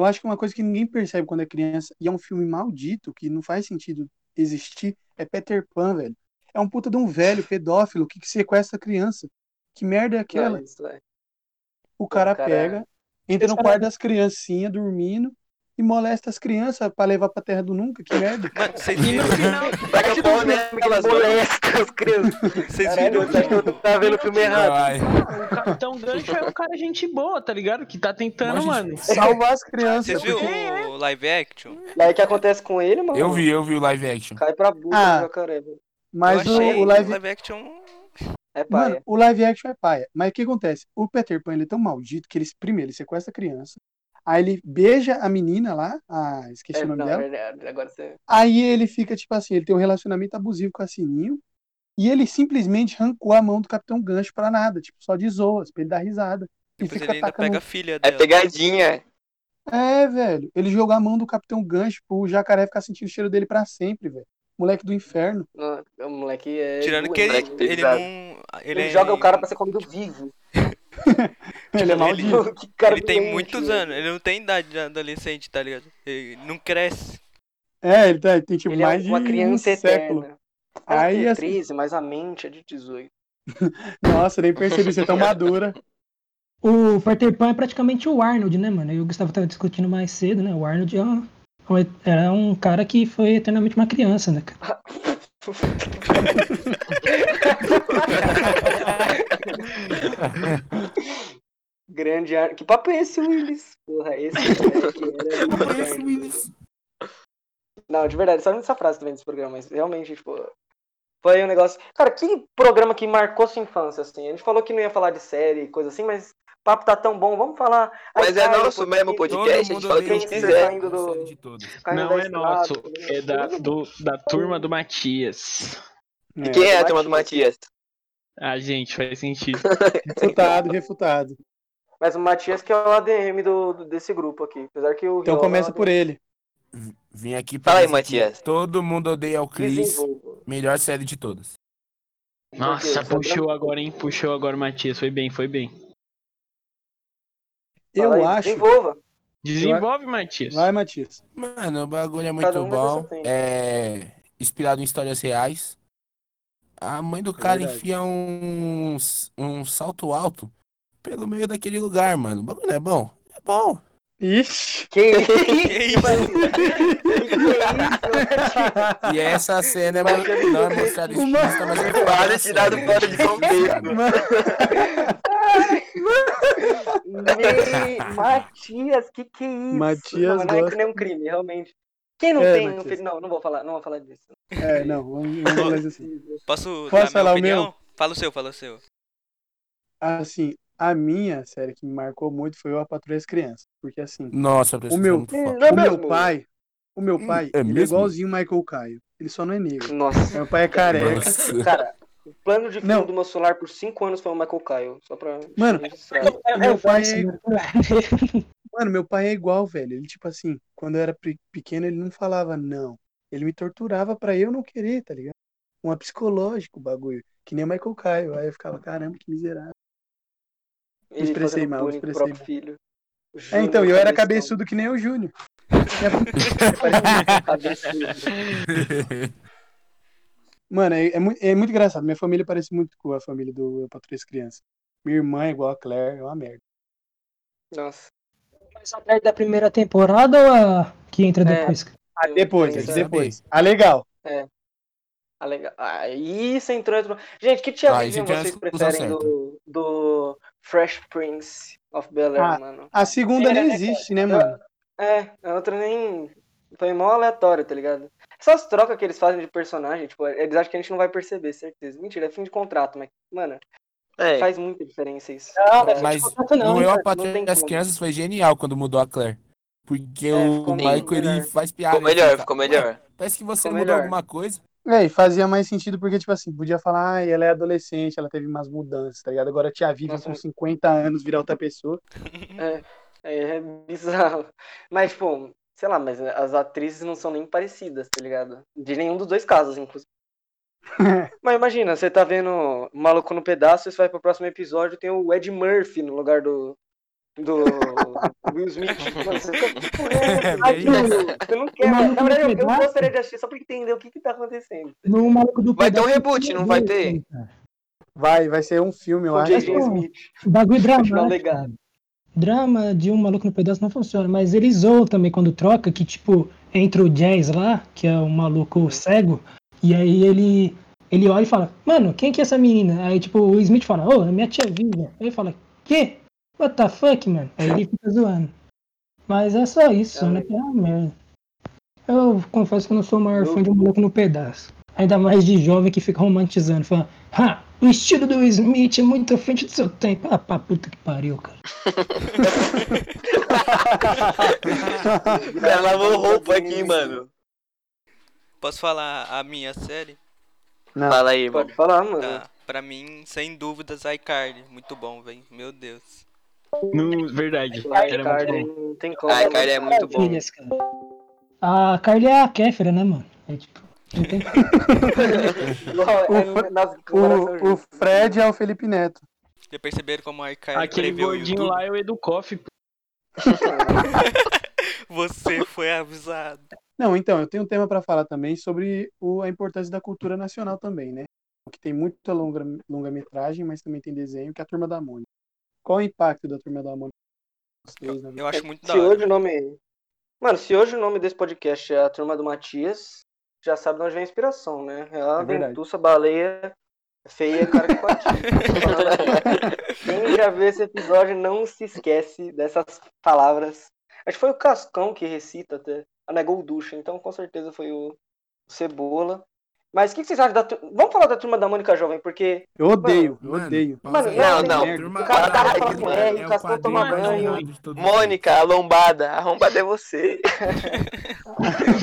Eu acho que uma coisa que ninguém percebe quando é criança, e é um filme maldito, que não faz sentido existir, é Peter Pan, velho. É um puta de um velho pedófilo que sequestra a criança. Que merda é aquela? Não, isso é. O cara, cara- pega, entra no quarto das criancinhas dormindo e molesta as crianças pra levar pra terra do nunca. Que merda. Mano, vocês E no final, Taca o pau nelas, mano. Molesta as crianças. vocês Caralho, viram eu eu tava vendo o filme errado. Vai. o Capitão Gancho é um cara gente boa, tá ligado? Que tá tentando, Mas, mano. Salvar as crianças. Vocês viram porque- o live action? Aí o que acontece com ele, mano? Eu vi, eu vi o live action. Cai pra bunda Ah, jacaré, velho. Mas eu o, achei o live, action. É Mano, paia. o live action é paia. Mas o que acontece? O Peter Pan ele é tão maldito que ele, primeiro, ele sequestra a criança. Aí ele beija a menina lá, ah, esqueci É, o nome não, dela. verdade. Agora você. Aí ele fica, tipo assim, ele tem um relacionamento abusivo com a Sininho. E ele simplesmente arrancou a mão do Capitão Gancho pra nada, tipo, só de zoas, pra ele dar risada. E Depois fica ele ainda atacando. pega a filha É dela. pegadinha. É, velho. Ele jogou a mão do Capitão Gancho pro jacaré ficar sentindo o cheiro dele pra sempre, velho. Moleque do inferno. Não, o moleque é. Tirando que doente, ele, moleque né? ele não. Ele, Ele, é- joga o cara pra ser comido vivo. Ele é maldito. que cara Ele tem doente, muitos velho. anos, ele não tem idade de adolescente, tá ligado? Ele não cresce. É, ele, tá, ele tem tipo Ele é mais uma de criança um século. eterna. Ela Aí, tem assim- 13, mas a mente é de 18. Nossa, nem percebi ser tão madura. O Peter Pan é praticamente o Arnold, né, mano? E o Gustavo tava discutindo mais cedo, né? O Arnold é um, era um cara que foi eternamente uma criança, né, cara? Grande ar... Que papo é esse, Willis? Porra, esse moleque era inferno. Não, de verdade, só nessa frase também desse programa, mas realmente, tipo, foi um negócio. Cara, que programa que marcou sua infância, assim? A gente falou que não ia falar de série, coisa assim, mas o papo tá tão bom, vamos falar. Aí Mas é nosso mesmo podcast, a gente fala o que a gente quiser. do- de todos. caindo Não é estrada, nosso, é da, do- da turma do Matias. E quem é a turma do Matias? Ah, gente, faz sentido. Refutado, refutado. Mas o Matias que é o ADM do, do- desse grupo aqui. Apesar que o Então Riola começa é o por ele. Vim aqui pra Fala aí, Matias. Todo mundo odeia o Chris. Melhor série de todas. Nossa, puxou agora, hein? Puxou agora o Matias. Foi bem, foi bem. Eu aí, acho. Desenvolva. Desenvolve, Matias. Vai, Matias. Mano, o bagulho é muito um bom. É inspirado em histórias reais. A mãe do cara verdade. enfia um, um salto alto pelo meio daquele lugar, mano. O bagulho não é bom? É bom. Ixi. Que Que isso, E essa cena é, mo- não é mostrada explícita, mas é Para de tirar do fora de contexto. Me... Matias, que que é isso? Matias não, não é gosta. nem um crime, realmente. Quem não É, tem, não, fez... não, não vou falar, não vou falar disso. É, não, vamos, vamos fazer assim. Posso, Posso falar o meu? Fala o seu, fala o seu. Assim, a minha série que me marcou muito foi o A Patrulha das Crianças. Porque assim, Nossa, O meu- é é o meu pai, o meu pai, é ele é igualzinho o Michael Caio. Ele só não é negro. Nossa, Meu pai é careca. Nossa. cara, o plano de fundo do meu celular por 5 anos foi o Michael Caio, só pra Mano, meu pai é, né? mano, meu pai é igual, velho. Ele, tipo assim, quando eu era pe- pequeno, ele não falava não. Ele me torturava pra eu não querer, tá ligado? Um psicológico o bagulho. Que nem o Michael Caio. Aí eu ficava, caramba, que miserável. Ele expressei mal, o expressei próprio filho. É, então, eu era cabeçudo que nem o Júnior. Cabeçudo. Mano, é, é, mu- é muito engraçado. Minha família parece muito com a família do Eu Patrulho as Crianças. Minha irmã é igual a Claire, é uma merda. Nossa. Mas a parte da primeira temporada ou a que entra É. depois? Ah, depois, Tem é depois. Ah, legal. Ah, legal. Aí você entrou. Gente, que tia Ah, é vocês preferem do, do Fresh Prince of Bel Air, Ah, mano? A segunda nem existe, né, mano? É, a outra nem. Foi mó aleatório, tá ligado? Essas trocas que eles fazem de personagem, tipo, eles acham que a gente não vai perceber, certeza. Mentira, é fim de contrato, mas, mano, É, faz muita diferença isso. Não, É, Mas contrato não, Eu, a não tem das. Crianças foi genial quando mudou a Claire. Porque É, o Michael, melhor. ele faz piada. ficou melhor, fica, ficou "Ué, melhor. Parece que você Ficou mudou melhor. alguma coisa. É, e fazia mais sentido porque, tipo assim, podia falar, ah, ela é adolescente, ela teve umas mudanças, tá ligado? Agora a tia Nossa, com mas- 50 anos virar outra pessoa. É, é bizarro. Mas, pô, sei lá, mas as atrizes não são nem parecidas, tá ligado? De nenhum dos dois casos, inclusive. Mas imagina, você tá vendo o Maluco no Pedaço, e você vai pro próximo episódio tem o Ed Murphy no lugar do. Do Will Smith. Mano, você é Você não quer. O Maluco Na verdade, eu, eu gostaria de assistir só pra entender o que que tá acontecendo. No maluco do Vai ter um reboot, não vai ter? Vai, vai ser um filme, eu O acho. J.J. Smith. Bagulho o dramático. Drama de um maluco no pedaço não funciona, mas eles zoam também quando troca, que tipo, entra o Jazz lá, que é um maluco cego, e aí ele Ele olha e fala, mano, quem que é essa menina? Aí, tipo, o Smith fala, ô, é minha tia Vivian. Aí ele fala, quê? What the fuck, mano? Aí ele fica zoando. Mas é só isso, né? Que é uma merda. Eu confesso que eu não sou o maior fã de um maluco no pedaço. Ainda mais de jovem que fica romantizando, falando, ha, o estilo do Smith é muito à frente do seu tempo. Ah, pra puta que pariu, cara. Ela lavou roupa aqui, mano. Posso falar a minha série? Não. Fala aí, mano. Pode falar, mano. Tá. Pra mim, sem dúvidas, iCarly. Muito bom, velho. Meu Deus. No, verdade. Era cara, muito bom. não tem como. Ai, cara, é muito bom. A Carly é a Kéfera, né, mano? É tipo. Não tem... Igual, é, comparações O, o Fred é o Felipe Neto. Já perceberam como a iCarly Aquele o gordinho lá é o Edu Koff. pô. Você foi avisado. Não, então, eu tenho um tema para falar também sobre o, a importância da cultura nacional também, né? Que tem muita longa, longa-metragem, mas também tem desenho, que é a Turma da Mônica. Qual o impacto da Turma da Mônica? vocês, né? Eu acho muito da Se hoje hora. o nome. Mano, se hoje o nome desse podcast é a turma do Matias, já sabe de onde vem a inspiração, né? É a É verdade. dentuça, baleia, feia, cara de patinho. Quem já viu esse episódio não se esquece dessas palavras. Acho que foi o Cascão que recita até. Ah, não é Golducha, então com certeza foi o Cebola. Mas o que, que vocês acham da. tu- Vamos falar da turma da Mônica Jovem, porque. Eu odeio, eu Mano, odeio. pausa Mano, não, não, não. O cara Caralho, fala é, É o Cascão toma banho. Mônica, a lombada. A lombada é você.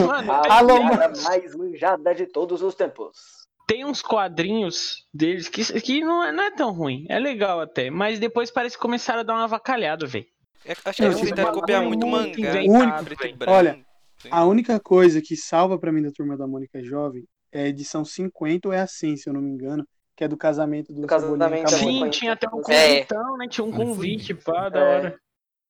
Mano, A tem- lombada mais manjada de todos os tempos. tem uns quadrinhos deles que, que não, é, não é tão ruim. É legal até. Mas depois parece que começaram a dar uma avacalhada, velho. É, acho que eles tentaram uma copiar coisa muito muito mangá. Olha, Sim. A única coisa que salva pra mim da Turma da Mônica Jovem é a edição 50 ou é a 100, se eu não me engano, que é do casamento do Do casamento. Sim, Mônica. tinha até um É. convitão, né? Tinha um convite, pá, da É. hora.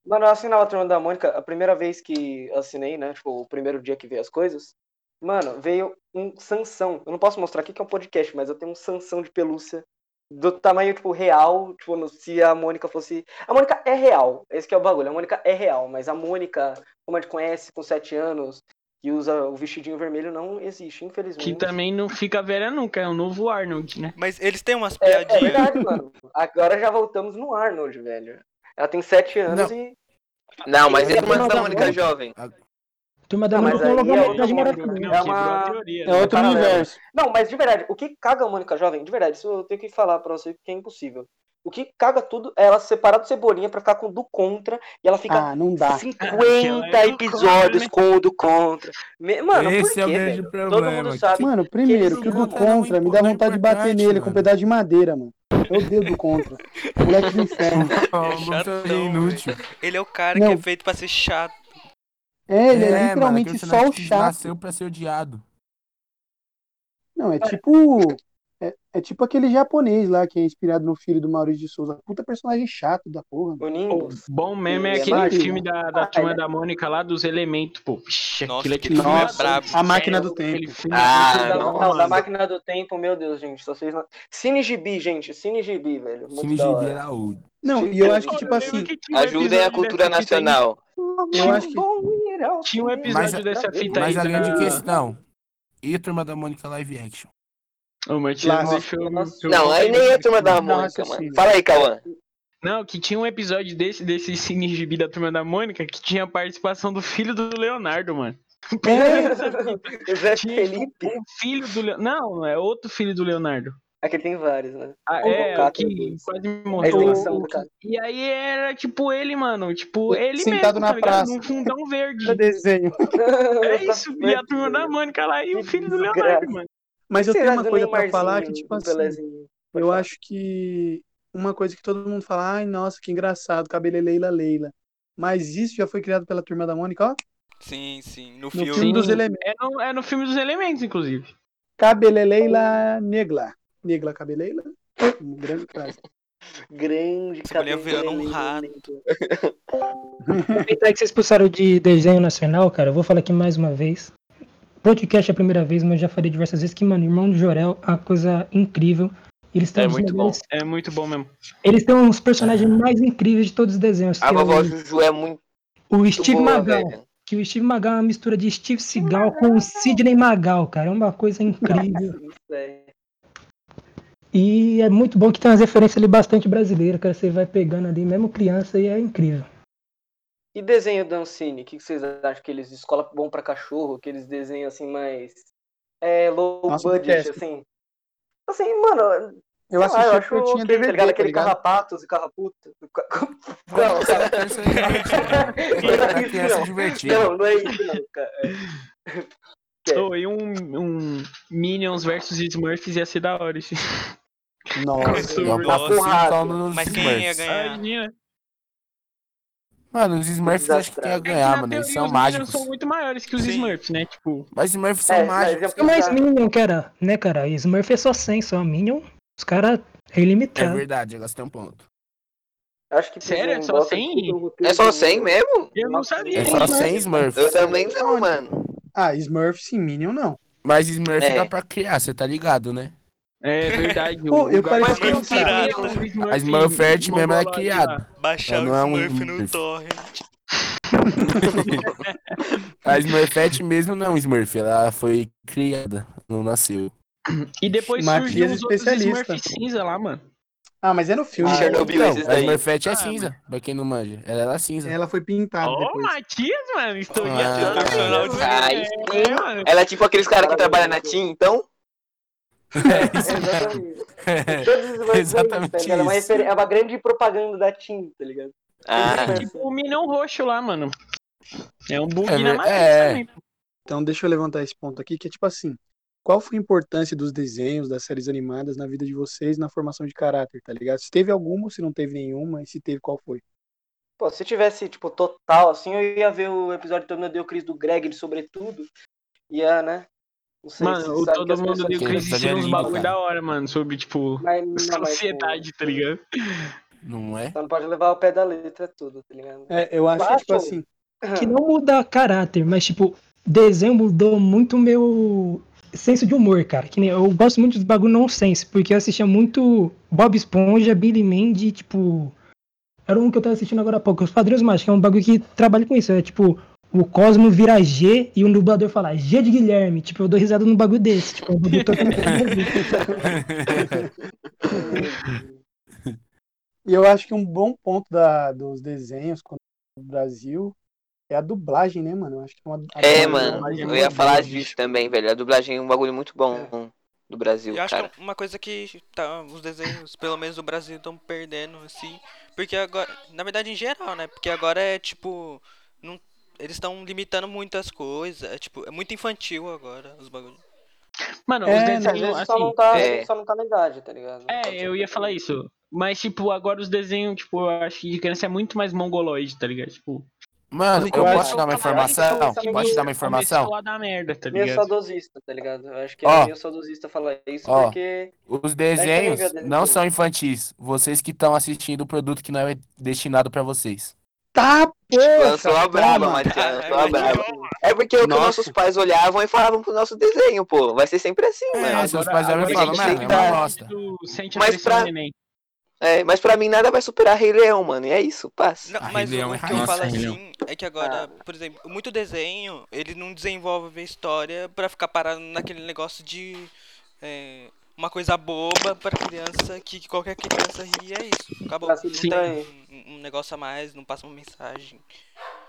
Mano, eu assinava a turma da Mônica, a primeira vez que assinei, né? Tipo, o primeiro dia que veio as coisas. Mano, veio um Sansão. Eu não posso mostrar aqui que é um podcast, mas eu tenho um Sansão de pelúcia do tamanho, tipo, real. Tipo, no- se a Mônica fosse. A Mônica é real. Esse que é o bagulho. A Mônica é real, mas a Mônica, como a gente conhece, com 7 anos, que usa o vestidinho vermelho, não existe, infelizmente. Que também não fica velha nunca, é o novo Arnold, né? Mas eles têm umas É, é piadinhas. verdade, mano. Agora já voltamos no Arnold, velho. Ela tem 7 anos Não. e. Não, mas é é turma turma da Mônica jovem. Turma da Mônica é uma é outra. Não, É uma- a teoria. É né? outro Paralelo. universo. Não, mas de verdade, o que caga a Mônica Jovem, de verdade, isso eu tenho que falar pra você que é impossível. O que caga tudo é ela separar do Cebolinha pra ficar com o do contra e ela fica Ah, não dá. 50 Aquela é do episódios contra, com o do contra. Me- Mano, Esse por é o quê, grande velho? Todo problema. mundo sabe. Mano, primeiro, que que o do contra me dá é vontade de bater nele com um mano. pedaço de madeira, mano. Eu odeio do contra. Moleque do inferno. Oh, Chatão, inútil. Ele é o cara Não. que é feito pra ser chato. É, ele é, mano, literalmente aquele só o chato. Nasceu pra ser odiado. Não, é tipo. É, é tipo aquele japonês lá que é inspirado no filho do Maurício de Souza. Puta personagem chato da porra. O Nimbus. bom mesmo é é aquele máquina. filme da, da Ah, turma é- da Mônica lá dos elementos, pô. Vixe, Nossa, aquilo é aquele tipo filme é Nossa, brabo. a máquina do tempo. é Ah, Da- não, da mano. máquina do tempo, meu Deus, gente. Se vocês não... Cine Gibi, gente. Cine Gibi, velho. Muito Cine da Gibi era o. Não, e eu acho que, tipo assim, Ajudem a cultura nacional. eu acho que. Tinha um episódio Mas- dessa fita aí. Mas a da- grande questão. E a turma da Mônica live action? O Nossa, deixou. nossa. Não, aí nem é turma da Mônica, mano. Fala aí, Cauã. Não, que tinha um episódio desse, desse Cine Gibi da Turma da Mônica que tinha a participação do filho do Leonardo, mano. Zé Felipe. o filho do Leonardo. Não, é outro filho do Leonardo. Aqui tem vários, né? Ah, é, o Bocato, que quase A morreu. E aí era tipo ele, mano. Tipo, ele Sentado mesmo, na tá ligado? praça. Num fundão verde. Desenho. É isso, e a turma da Mônica lá e o Que filho do. Leonardo, mano. Mas eu tenho uma coisa pra Neymarzinho, falar que, tipo assim, eu falar. acho que uma coisa que todo mundo fala, ai, nossa, que engraçado, cabelo é Leila Leila. Mas isso já foi criado pela turma da Mônica, ó. Sim, sim. No No filme. filme dos elementos. É no, é no filme dos elementos, inclusive. Cabeleleila Negla. Negla Cabeleila. Um grande frase. Grande cabelo. virando um rato. Aproveitar que vocês expulsaram de desenho nacional, cara, eu vou falar aqui mais uma vez. Podcast é a primeira vez, mas já falei diversas vezes que, mano, Irmão do Jorel é uma coisa incrível. Eles É uns muito melhores- É muito bom mesmo. Eles têm uns personagens mais incríveis de todos os desenhos. A é vovó Juju é muito o Steve boa, Magal. velho. Que o Steve Magal é uma mistura de Steve Seagal com o Sidney Magal, cara. É uma coisa incrível. É. E é muito bom que tem umas referências ali bastante brasileiras, cara. Você vai pegando ali, mesmo criança, e é incrível. E desenho da Ancine? O que vocês acham? Aqueles escola bom pra cachorro, aqueles desenhos assim mais. É, low Nossa, budget, assim. Assim, mano, Eu sei lá, assisti eu acho eu tinha ok, DVD, tá ligado? tá Aquele ligado? carrapatos e carraputa. Não, Não, cara, é é criança não. divertida. Não, não é isso, não, cara. É. Oh, e um, um Minions versus Smurfs ia ser da hora. Nossa. Eu Nossa, aposto porrada. então nos Mas quem ia Smurfs. Mano, os Smurfs acho que tem a É que ganhar, mano. Eles são os Minions mágicos. são muito maiores que os Sim. Smurfs, né? Tipo, Mas Smurfs são É, mas mágicos. eu- Mas Minion, cara, né, cara? Smurf é só 100, só Minion. Os caras é É ilimitado. verdade, elas têm um ponto. Acho que Sério? É só bosta 100? de tudo, roteiro É só do- 100 mesmo? eu não sabia. É só disso. 100 Smurfs. Eu também não, mano. Ah, Smurf sim, Minion não. Mas Smurf É. dá pra criar, você tá ligado, né? É verdade. Pô, o- eu o parei Gabriel pra Smurf pensar. é um Smurf A Smurfette mesmo é criada. lá. Baixar Ela o não é Smurf no torrent. A Smurfette mesmo não é um Smurf, ela foi criada, não nasceu. E depois Matias surgiu os outros especialista. Smurf cinza lá, mano. Ah, mas é no filme. Ah? Chernobyl, Então, a. Smurfette é Ah, cinza, pra quem não manja. Ela era cinza. Ela foi pintada Ó, depois. Matias, mano. Historiador. Ah, Aí É, mano. Ela é tipo aqueles caras que trabalham na TIM, então? É isso mesmo. Exatamente. Todos os Smurfs é Exatamente tá? É uma, refer- é uma grande propaganda da TIM, tá ligado? Ah, Tipo o Minion roxo lá, mano. É um bug É na é. também. Então deixa eu levantar esse ponto aqui, que é tipo assim. Qual foi a importância dos desenhos, das séries animadas na vida de vocês, na formação de caráter, tá ligado? Se teve alguma, se não teve nenhuma, e se teve, qual foi? Pô, se tivesse, tipo, total, assim, eu ia ver o episódio todo do Cris do Greg, de sobretudo. Ia, né? Sei Mano, todo mundo deu Que crise é uns bagulho da hora, mano, sobre, tipo, Mas, não, mas, sociedade, tá ligado? Não é? Só não pode levar o pé da letra tudo, tá ligado? É, eu acho que, Acho- tipo assim, Que não muda caráter, mas, tipo, desenho mudou muito o meu senso de humor, cara. Que nem, eu gosto muito dos bagulho nonsense, porque eu assistia muito Bob Esponja, Billy Mandy, tipo. Era um que eu tava assistindo agora há pouco, Os Padrinhos Mágicos, que é um bagulho que trabalha com isso. É tipo, o Cosmo vira G e o dublador fala G de Guilherme. Tipo, eu dou risada num bagulho desse. Tipo, um bagulho totalmente E eu acho que um bom ponto da, dos desenhos no Brasil é a dublagem, né, mano? Eu acho que é, uma, é, dublagem mano. Eu ia falar disso também, velho. A dublagem é um bagulho muito bom do Brasil, Eu acho cara. que é uma coisa que tá, os desenhos, pelo menos do Brasil, estão perdendo, assim. Porque agora. Na verdade, em geral, né? Porque agora é tipo. Não, eles estão limitando muitas coisas. É tipo, é muito infantil agora os bagulhos. Mano, É, os né, desenhos, vezes só assim, não, tá, é. só não tá na idade, tá ligado? Não É, ser eu ia falar isso. Mas, tipo, agora os desenhos, tipo, eu acho que de criança é muito mais mongoloide, tá ligado? Tipo, Mano, eu Eu posso acho- te dar uma informação? que Posso te dar uma informação? Começou a dar merda, tá Meio ligado? saudosista, tá ligado? Eu acho que é meio saudosista falar isso, Ó. porque. Os desenhos não são infantis. Vocês que estão assistindo o produto que não é destinado pra vocês. Tá, porra! Lançou a braba. Matias. Lançou a braba. É porque o que Nossa. nossos pais olhavam e falavam pro nosso desenho, pô. Vai ser sempre assim, É, mano. seus pais olham e agora falam, mano, é que uma dar- bosta. Tu sente a Mas pra-. É, mas pra mim nada vai superar Rei Leão, mano. E é isso, passa. Não, Ah, mas Rei o, Leão é o que eu falo assim é que agora, Ah. por exemplo, muito desenho, ele não desenvolve a história pra ficar parado naquele negócio de é, uma coisa boba pra criança que, que qualquer criança ri, é isso. Acabou. Distrair. tem um, negócio a mais, não passa uma mensagem.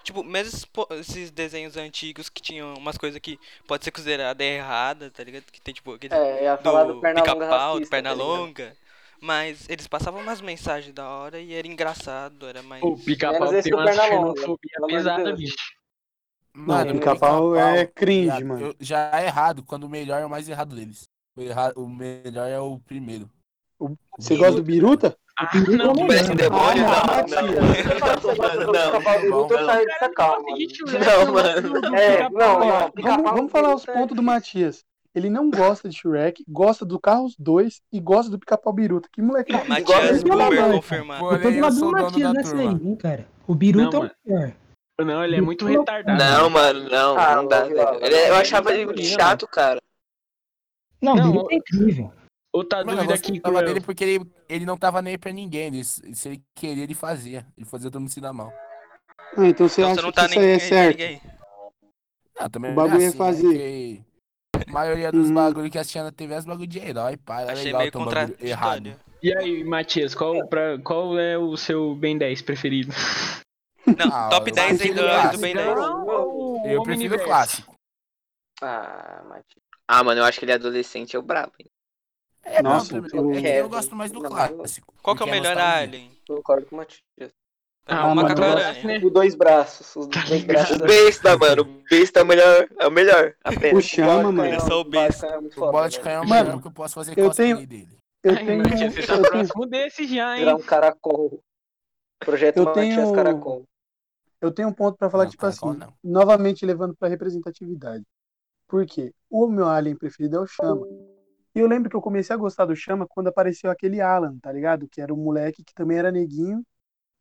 Tipo, mesmo esses, desenhos antigos que tinham umas coisas que pode ser considerada errada, tá ligado? Que tem tipo aquele É, falar do, do pica-pau, do tá ligado? longa. Mas eles passavam umas mensagens da hora e era engraçado, era mais. O pica-pau tem uma xenofobia pesada, bicho. Mano, pica-pau é cringe, viado, mano. eu- já é errado quando o melhor é o mais errado deles. O, erra- o melhor é o primeiro. Você gosta do Biruta? Ah, não, não, não. Pica-pau Não, não. gosta mano. Não, É, não, não. vamos, falar os é pontos do Matias. Ele não gosta de Shrek, gosta do Carros 2 e gosta do Pica-Pau Biruta. Que moleque. Matias Pelo Boomer confirmado. Eu tô do lado do Matias nessa aí, cara. O Biruta Não, é o pior. Não, ele é muito retardado. Não, mano, não, Ah, não dá, velho. é- eu achava ele chato, cara. Não, o Não, Biruta é incrível. Outra Mano, eu dúvida aqui, Cruel. dele porque ele, ele não tava nem aí pra ninguém. Ele, se ele queria, ele fazia. Ele fazia todo mundo se dar mal. Ah, então você Então acha você não que tá isso nem aí é certo? ninguém. Ah, também O bagulho é é assim, fazer. né? Porque A maioria dos Hum. bagulho que assistia na TV é os bagulho de herói, pai. É Achei legal meio ter um bagulho errado. E aí, Matias, qual, pra, qual é o seu Ben 10 preferido? Não, Ah, top eu 10 aí prefiro do. Ben 10. Não, Eu prefiro o clássico. Ah, Matias. Ah, mano, eu acho que ele é adolescente, é o brabo. hein? É, Nossa, não, eu- é que eu gosto mais do clássico. Qual que é o melhor. Alien? Concordo com o Matias. Pra Ah, o Macaco Aranha. né? Os dois braços. Os Tá dois braços. O Besta, mano. O Besta é o melhor. É o melhor. Apenas. O Chama, mano. É só o besta. É O foda, bola de velho. canhão é o melhor que eu posso fazer eu tenho- dele. Eu Ai, tenho, Matias, você tá eu próximo desse já, hein? Virar um caracol. Projeto Eu Matias tenho- Caracol. eu tenho um ponto pra falar, Não, tipo Caracol assim, não. novamente levando pra representatividade. Por quê? O meu alien preferido é o Chama. E eu lembro que eu comecei a gostar do Chama quando apareceu aquele Alan, tá ligado? Que era o moleque que também era neguinho.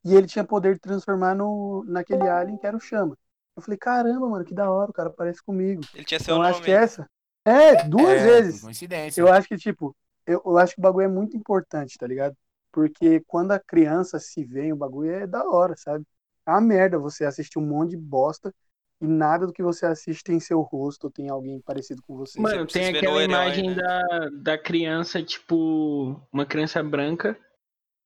E ele tinha poder de transformar no, naquele alien que era o Chama. Eu falei, caramba, mano, que da hora, o cara parece comigo. Ele tinha seu Então eu nome. acho que essa. É, duas É, vezes. Coincidência. Eu acho que, tipo, eu, eu acho que o bagulho é muito importante, tá ligado? Porque quando a criança se vê em o bagulho é da hora, sabe? É uma merda você assistir um monte de bosta e nada do que você assiste tem seu rosto ou tem alguém parecido com você. Mano, precisa tem aquela herói, imagem né? da, da criança, tipo, uma criança branca,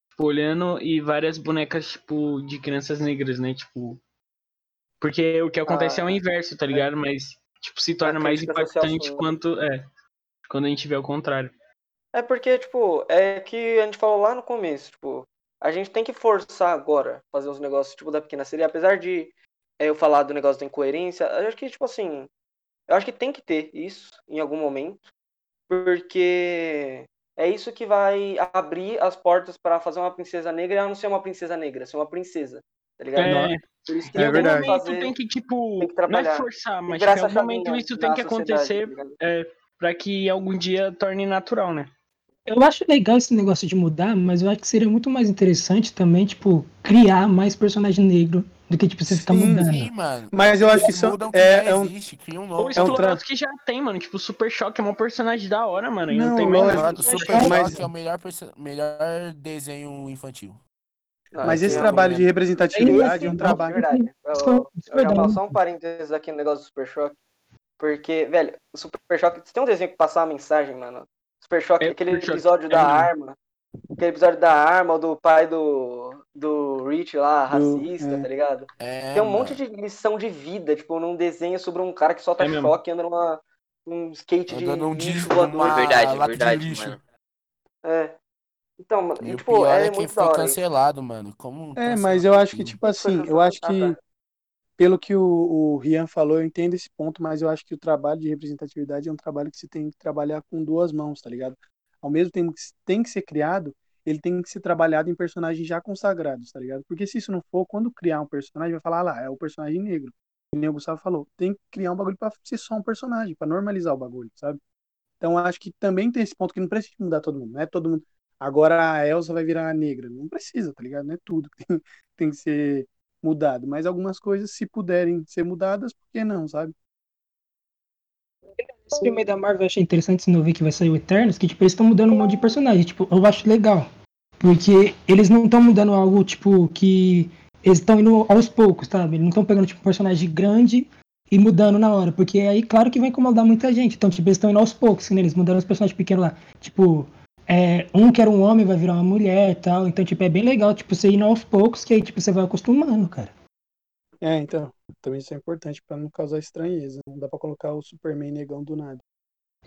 tipo, olhando e várias bonecas, tipo, de crianças negras, né? Tipo. Porque o que acontece é o Ah, inverso, tá ligado? Mas, tipo, se torna mais impactante quanto. É. Quando a gente vê o contrário. É porque, tipo, é que a gente falou lá no começo, tipo, a gente tem que forçar agora fazer uns negócios, tipo, da pequena sereia, apesar de é, eu falar do negócio da incoerência, eu acho que, tipo assim, eu acho que tem que ter isso em algum momento, porque é isso que vai abrir as portas pra fazer uma princesa negra e ela não ser uma princesa negra, ser uma princesa, tá ligado? É, Por isso que É em algum verdade. fazer, tem que, tipo, tem que não é trabalhar. forçar, mas em algum momento isso tem que acontecer tá é, pra que algum dia torne natural, né? Eu acho legal esse negócio de mudar, mas eu acho que seria muito mais interessante também, tipo, criar mais personagem negro do que, tipo, você ficar Sim, mudando. Sim, mano. Mas eu acho que o que é, é um. existe, cria um Ou novo. É um tra- que já tem, mano. Tipo, Super Choque é um personagem da hora, mano. E não, Não, tem mais. O Super Mas- Choque é o melhor, perso- melhor desenho infantil. Ah, Mas esse esse é um- trabalho de representatividade é um Não, trabalho. Verdade. Eu, Só- eu só um parênteses aqui no negócio do Super Choque. Porque, velho, o Super Choque. Se tem um desenho que passar uma mensagem, mano. Super Choque, É, aquele Super episódio é da mesmo. arma. Aquele episódio da arma, do pai do. Do Rich lá, Do- racista, é. tá ligado? É, Tem um monte de lição de vida, tipo, num desenho sobre um cara que solta É choque, anda numa. Um skate de Andando um lixo disco numa Verdade, verdade, lixo. mano. É. Então, mano, E o tipo, pior é, é quem muito foi cancelado, mano. Como É, mas eu acho que, tipo assim, eu acho que, Ah, tá. Pelo que o, o Rian falou, eu entendo esse ponto, mas eu acho que o trabalho de representatividade é um trabalho que você tem que trabalhar com duas mãos, tá ligado? Ao mesmo tempo que tem que ser criado, ele tem que ser trabalhado em personagens já consagrados, tá ligado? Porque se isso não for, quando criar um personagem, vai falar ah lá, é o personagem negro. Que nem o Gustavo falou, tem que criar um bagulho pra ser só um personagem, pra normalizar o bagulho, sabe? Então acho que também tem esse ponto que não precisa mudar todo mundo, não é todo mundo. Agora a Elsa vai virar negra. Não precisa, tá ligado? Não é tudo tem, tem que ser mudado. Mas algumas coisas, se puderem ser mudadas, por que não, sabe? Esse filme da Marvel eu achei interessante esse novo aí que vai sair o Eternos, que tipo, eles estão mudando um monte de personagem. Tipo, eu acho legal. Porque eles não estão mudando algo, tipo, que. Eles estão indo aos poucos, sabe? Eles não estão pegando, tipo, um personagem grande e mudando na hora. Porque aí, claro que vai incomodar muita gente. Então, tipo, eles estão indo aos poucos, né? Eles mudaram os personagens pequenos lá. Tipo, é, um que era um homem vai virar uma mulher e tal. Então, tipo, é bem legal, tipo, você indo aos poucos, que aí, tipo, você vai acostumando, cara. É, então. Também isso é importante pra não causar estranheza. Não dá pra colocar o Superman negão do nada.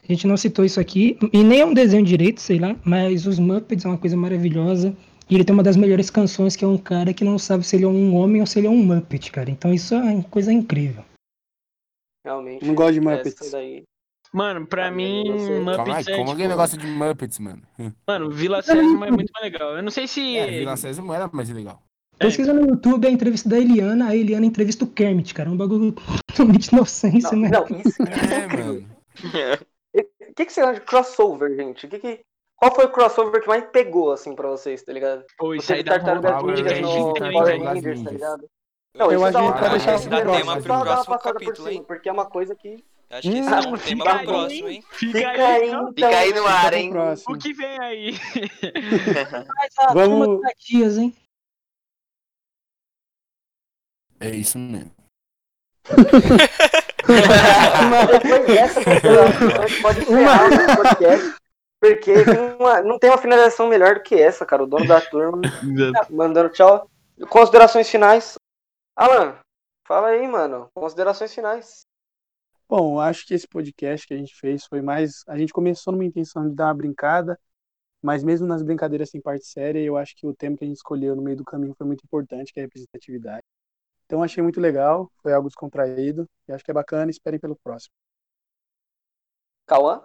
A gente não citou isso aqui, e nem é um desenho direito, sei lá, mas os Muppets é uma coisa maravilhosa. E ele tem uma das melhores canções, que é um cara que não sabe se ele é um homem ou se ele é um Muppet, cara. Então isso é uma coisa incrível. Realmente. Não gosto de essa Muppets. daí. Mano, pra mim, você- Calma aí, Muppets é, como tipo, negócio de Muppets, mano? Mano, Vila Sésamo é muito mais legal. Eu não sei se... É, Vila Sésamo era mais legal. É. Pesquisa no YouTube a entrevista da Eliana, a Eliana entrevista o Kermit, cara. É um bagulho totalmente inocência, Não, né? não, isso, é É, mano. O que, que você acha de crossover, gente? O que que... Qual foi o crossover que mais pegou, assim, pra vocês, tá ligado? Pô, isso aí de dá Tartarugas Power Ninjas no Power. Rangers, tá ligado? Eu isso acho que vai deixar dá esse uma- tema pro próximo capítulo, cima, hein? porque é uma coisa que... Acho que esse Hum, é um tema fica pro próximo, hein? Fica, Fica aí, aí, então. então. Fica aí no ar, hein? O que vem aí? Mas a Vamos- Matias, hein? É isso mesmo. Pode encerrar o podcast. Porque uma- não tem uma finalização melhor do que essa, cara. O dono da turma mandando tchau. Considerações finais. Alan, fala aí, mano. Considerações finais. Bom, eu acho que esse podcast que a gente fez foi mais. A gente começou numa intenção de dar uma brincada, mas mesmo nas brincadeiras sem parte séria, eu acho que o tema que a gente escolheu no meio do caminho foi muito importante, que é a representatividade. Então achei muito legal, foi algo descontraído, e acho que é bacana, esperem pelo próximo. Cauã?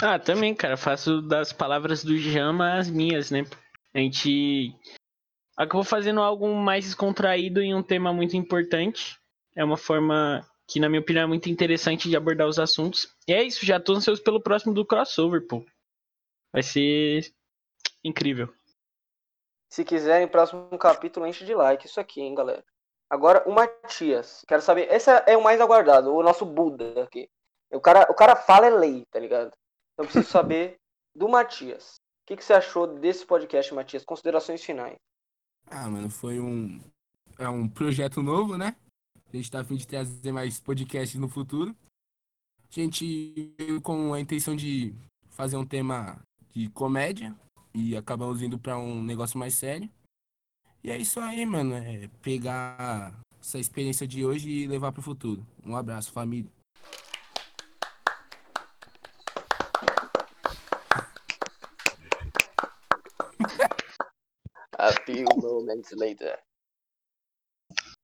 Ah, também, cara, faço das palavras do Jama as minhas, né? A gente acabou fazendo algo mais descontraído em um tema muito importante. É uma forma que, na minha opinião, é muito interessante de abordar os assuntos. E é isso, já tô ansioso pelo próximo do crossover, pô. Vai ser incrível. Se quiserem, próximo capítulo enche de like. Isso aqui, hein, galera. Agora, o Matias. Quero saber. Esse é o mais aguardado, o nosso Buda aqui. O cara, o cara fala é lei, tá ligado? Então preciso saber do Matias. O que, que você achou desse podcast, Matias? Considerações finais. Ah, mano, foi um. É um projeto novo, né? A gente tá a fim de trazer mais podcasts no futuro. A gente veio com a intenção de fazer um tema de comédia e acabamos indo pra um negócio mais sério. E é isso aí, mano. É pegar essa experiência de hoje e levar pro futuro. Um abraço, família. A few moments later.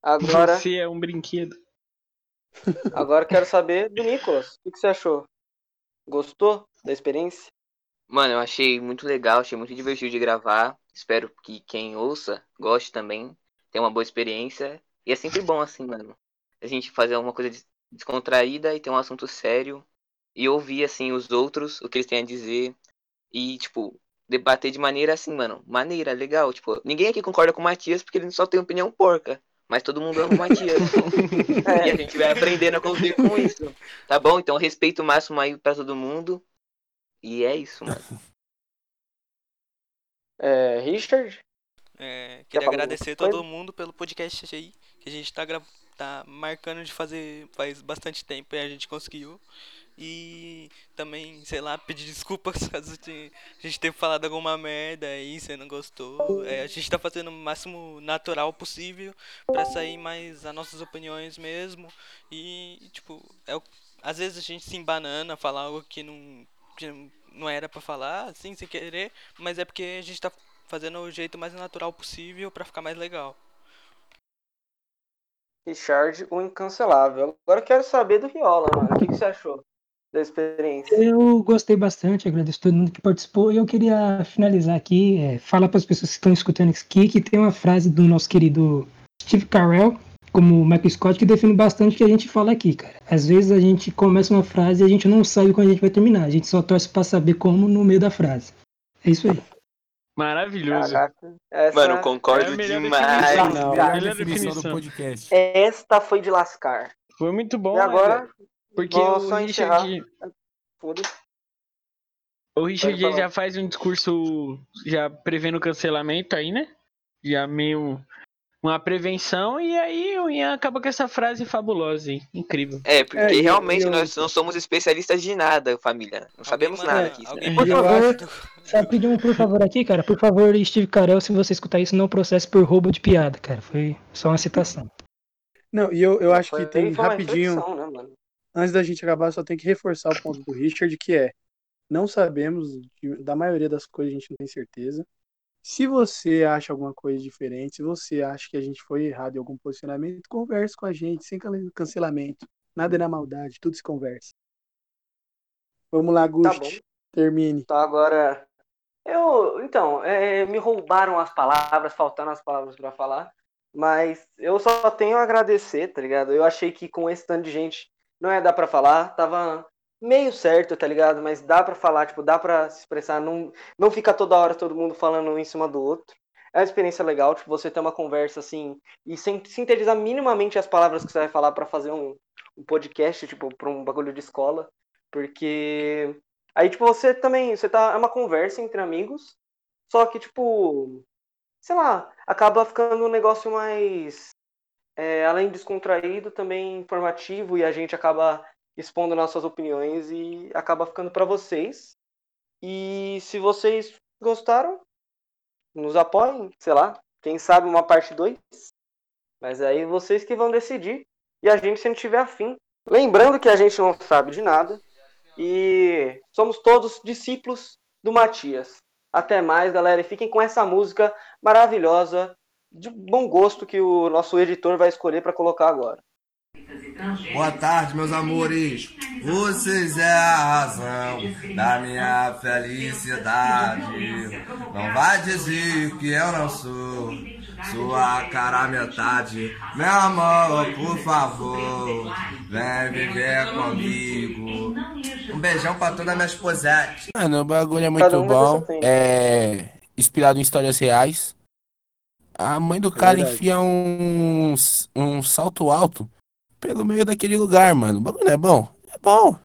Agora, Você é um brinquedo. agora quero saber do Nicolas. O que, você achou? Gostou da experiência? Mano, eu achei muito legal, achei muito divertido de gravar. Espero que quem ouça goste também, tenha uma boa experiência. E é sempre bom assim, mano. A gente fazer uma coisa des- descontraída e ter um assunto sério e ouvir assim os outros, o que eles têm a dizer e tipo debater de maneira assim, mano, maneira legal, tipo, ninguém aqui concorda com o Matias porque ele só tem opinião porca, mas todo mundo ama o Matias. E a gente vai aprendendo a conviver com isso. Tá bom? Então respeito máximo aí pra todo mundo. E é isso, mano. É, Richard? É, Quer queria agradecer todo mundo pelo podcast aí, que a gente tá, gra- tá marcando de fazer faz bastante tempo e a gente conseguiu. E também, sei lá, pedir desculpas caso a gente tenha falado alguma merda aí, você não gostou. É, a gente tá fazendo o máximo natural possível pra sair mais as nossas opiniões mesmo. E, tipo, é às vezes a gente se embanana, falar algo que não, que não era pra falar, assim, sem querer, mas é porque a gente tá fazendo o jeito mais natural possível pra ficar mais legal. Richard, o incancelável. Agora eu quero saber do Riola, mano. O que, que você achou da experiência? Eu gostei bastante, agradeço todo mundo que participou. E eu queria finalizar aqui, é, falar para as pessoas que estão escutando isso aqui, que tem uma frase do nosso querido Steve Carell, como o Michael Scott, que define bastante o que a gente fala aqui, cara. Às vezes a gente começa uma frase e a gente não sabe quando a gente vai terminar. A gente só torce para saber como no meio da frase. É isso aí. Maravilhoso. Caraca. Essa, Mano, É concordo melhor demais. definição. Não, Melhor melhor definição, definição. do podcast. esta foi de lascar. Foi muito bom, e né, agora, velho? Porque vou o só Richard, foda-se. o Richard já faz um discurso já prevendo cancelamento aí, né? Já meio uma prevenção e aí o Ian acaba com essa frase fabulosa, hein? Incrível. É, porque É, realmente eu- nós não somos especialistas de nada, família. Não sabemos Alguém nada manda- aqui. alguém né? Por eu favor, só pedir um por favor aqui, cara. Por favor, Steve Carell, se você escutar isso, não processe por roubo de piada, cara. Foi só uma citação. Não, e eu, eu acho que tem rapidinho, né, mano? Antes da gente acabar, só tem que reforçar o ponto do Richard, que é, não sabemos, da maioria das coisas a gente não tem certeza. Se você acha alguma coisa diferente, se você acha que a gente foi errado em algum posicionamento, converse com a gente, sem can- cancelamento. Nada é na maldade, tudo se conversa. Vamos lá, Tá bom. Gust, termine. Então agora. Eu. Então, é, me roubaram as palavras, faltando as palavras pra falar. Mas eu só tenho a agradecer, tá ligado? Eu achei que com esse tanto de gente não ia dar pra falar. Tava meio certo, tá ligado? Mas dá pra falar, tipo, dá pra se expressar. Não, não fica toda hora todo mundo falando um em cima do outro. É uma experiência legal, tipo, você ter uma conversa assim e sintetizar minimamente as palavras que você vai falar pra fazer um, um podcast, tipo, pra um bagulho de escola. Porque Aí, tipo, você também, você tá, é uma conversa entre amigos, só que, tipo, sei lá, acaba ficando um negócio mais, é, além de descontraído, também informativo e a gente acaba expondo nossas opiniões e acaba ficando para vocês. E se vocês gostaram, nos apoiem, sei lá, quem sabe uma parte 2. Mas aí vocês que vão decidir e a gente se não tiver afim. Lembrando que a gente não sabe de nada e somos todos discípulos do Matias. Até mais, galera, e fiquem com essa música maravilhosa, de bom gosto que o nosso editor vai escolher para colocar agora. Boa tarde, meus amores. Vocês é a razão da minha felicidade. Não vai dizer que eu não sou sua cara metade. Meu amor, por favor, vem viver comigo. Um beijão pra toda minha esposete. Mano, o bagulho é muito bom. É inspirado em histórias reais. A mãe do cara verdade. enfia um, um salto alto pelo meio daquele lugar, mano. O bagulho não é bom? É bom.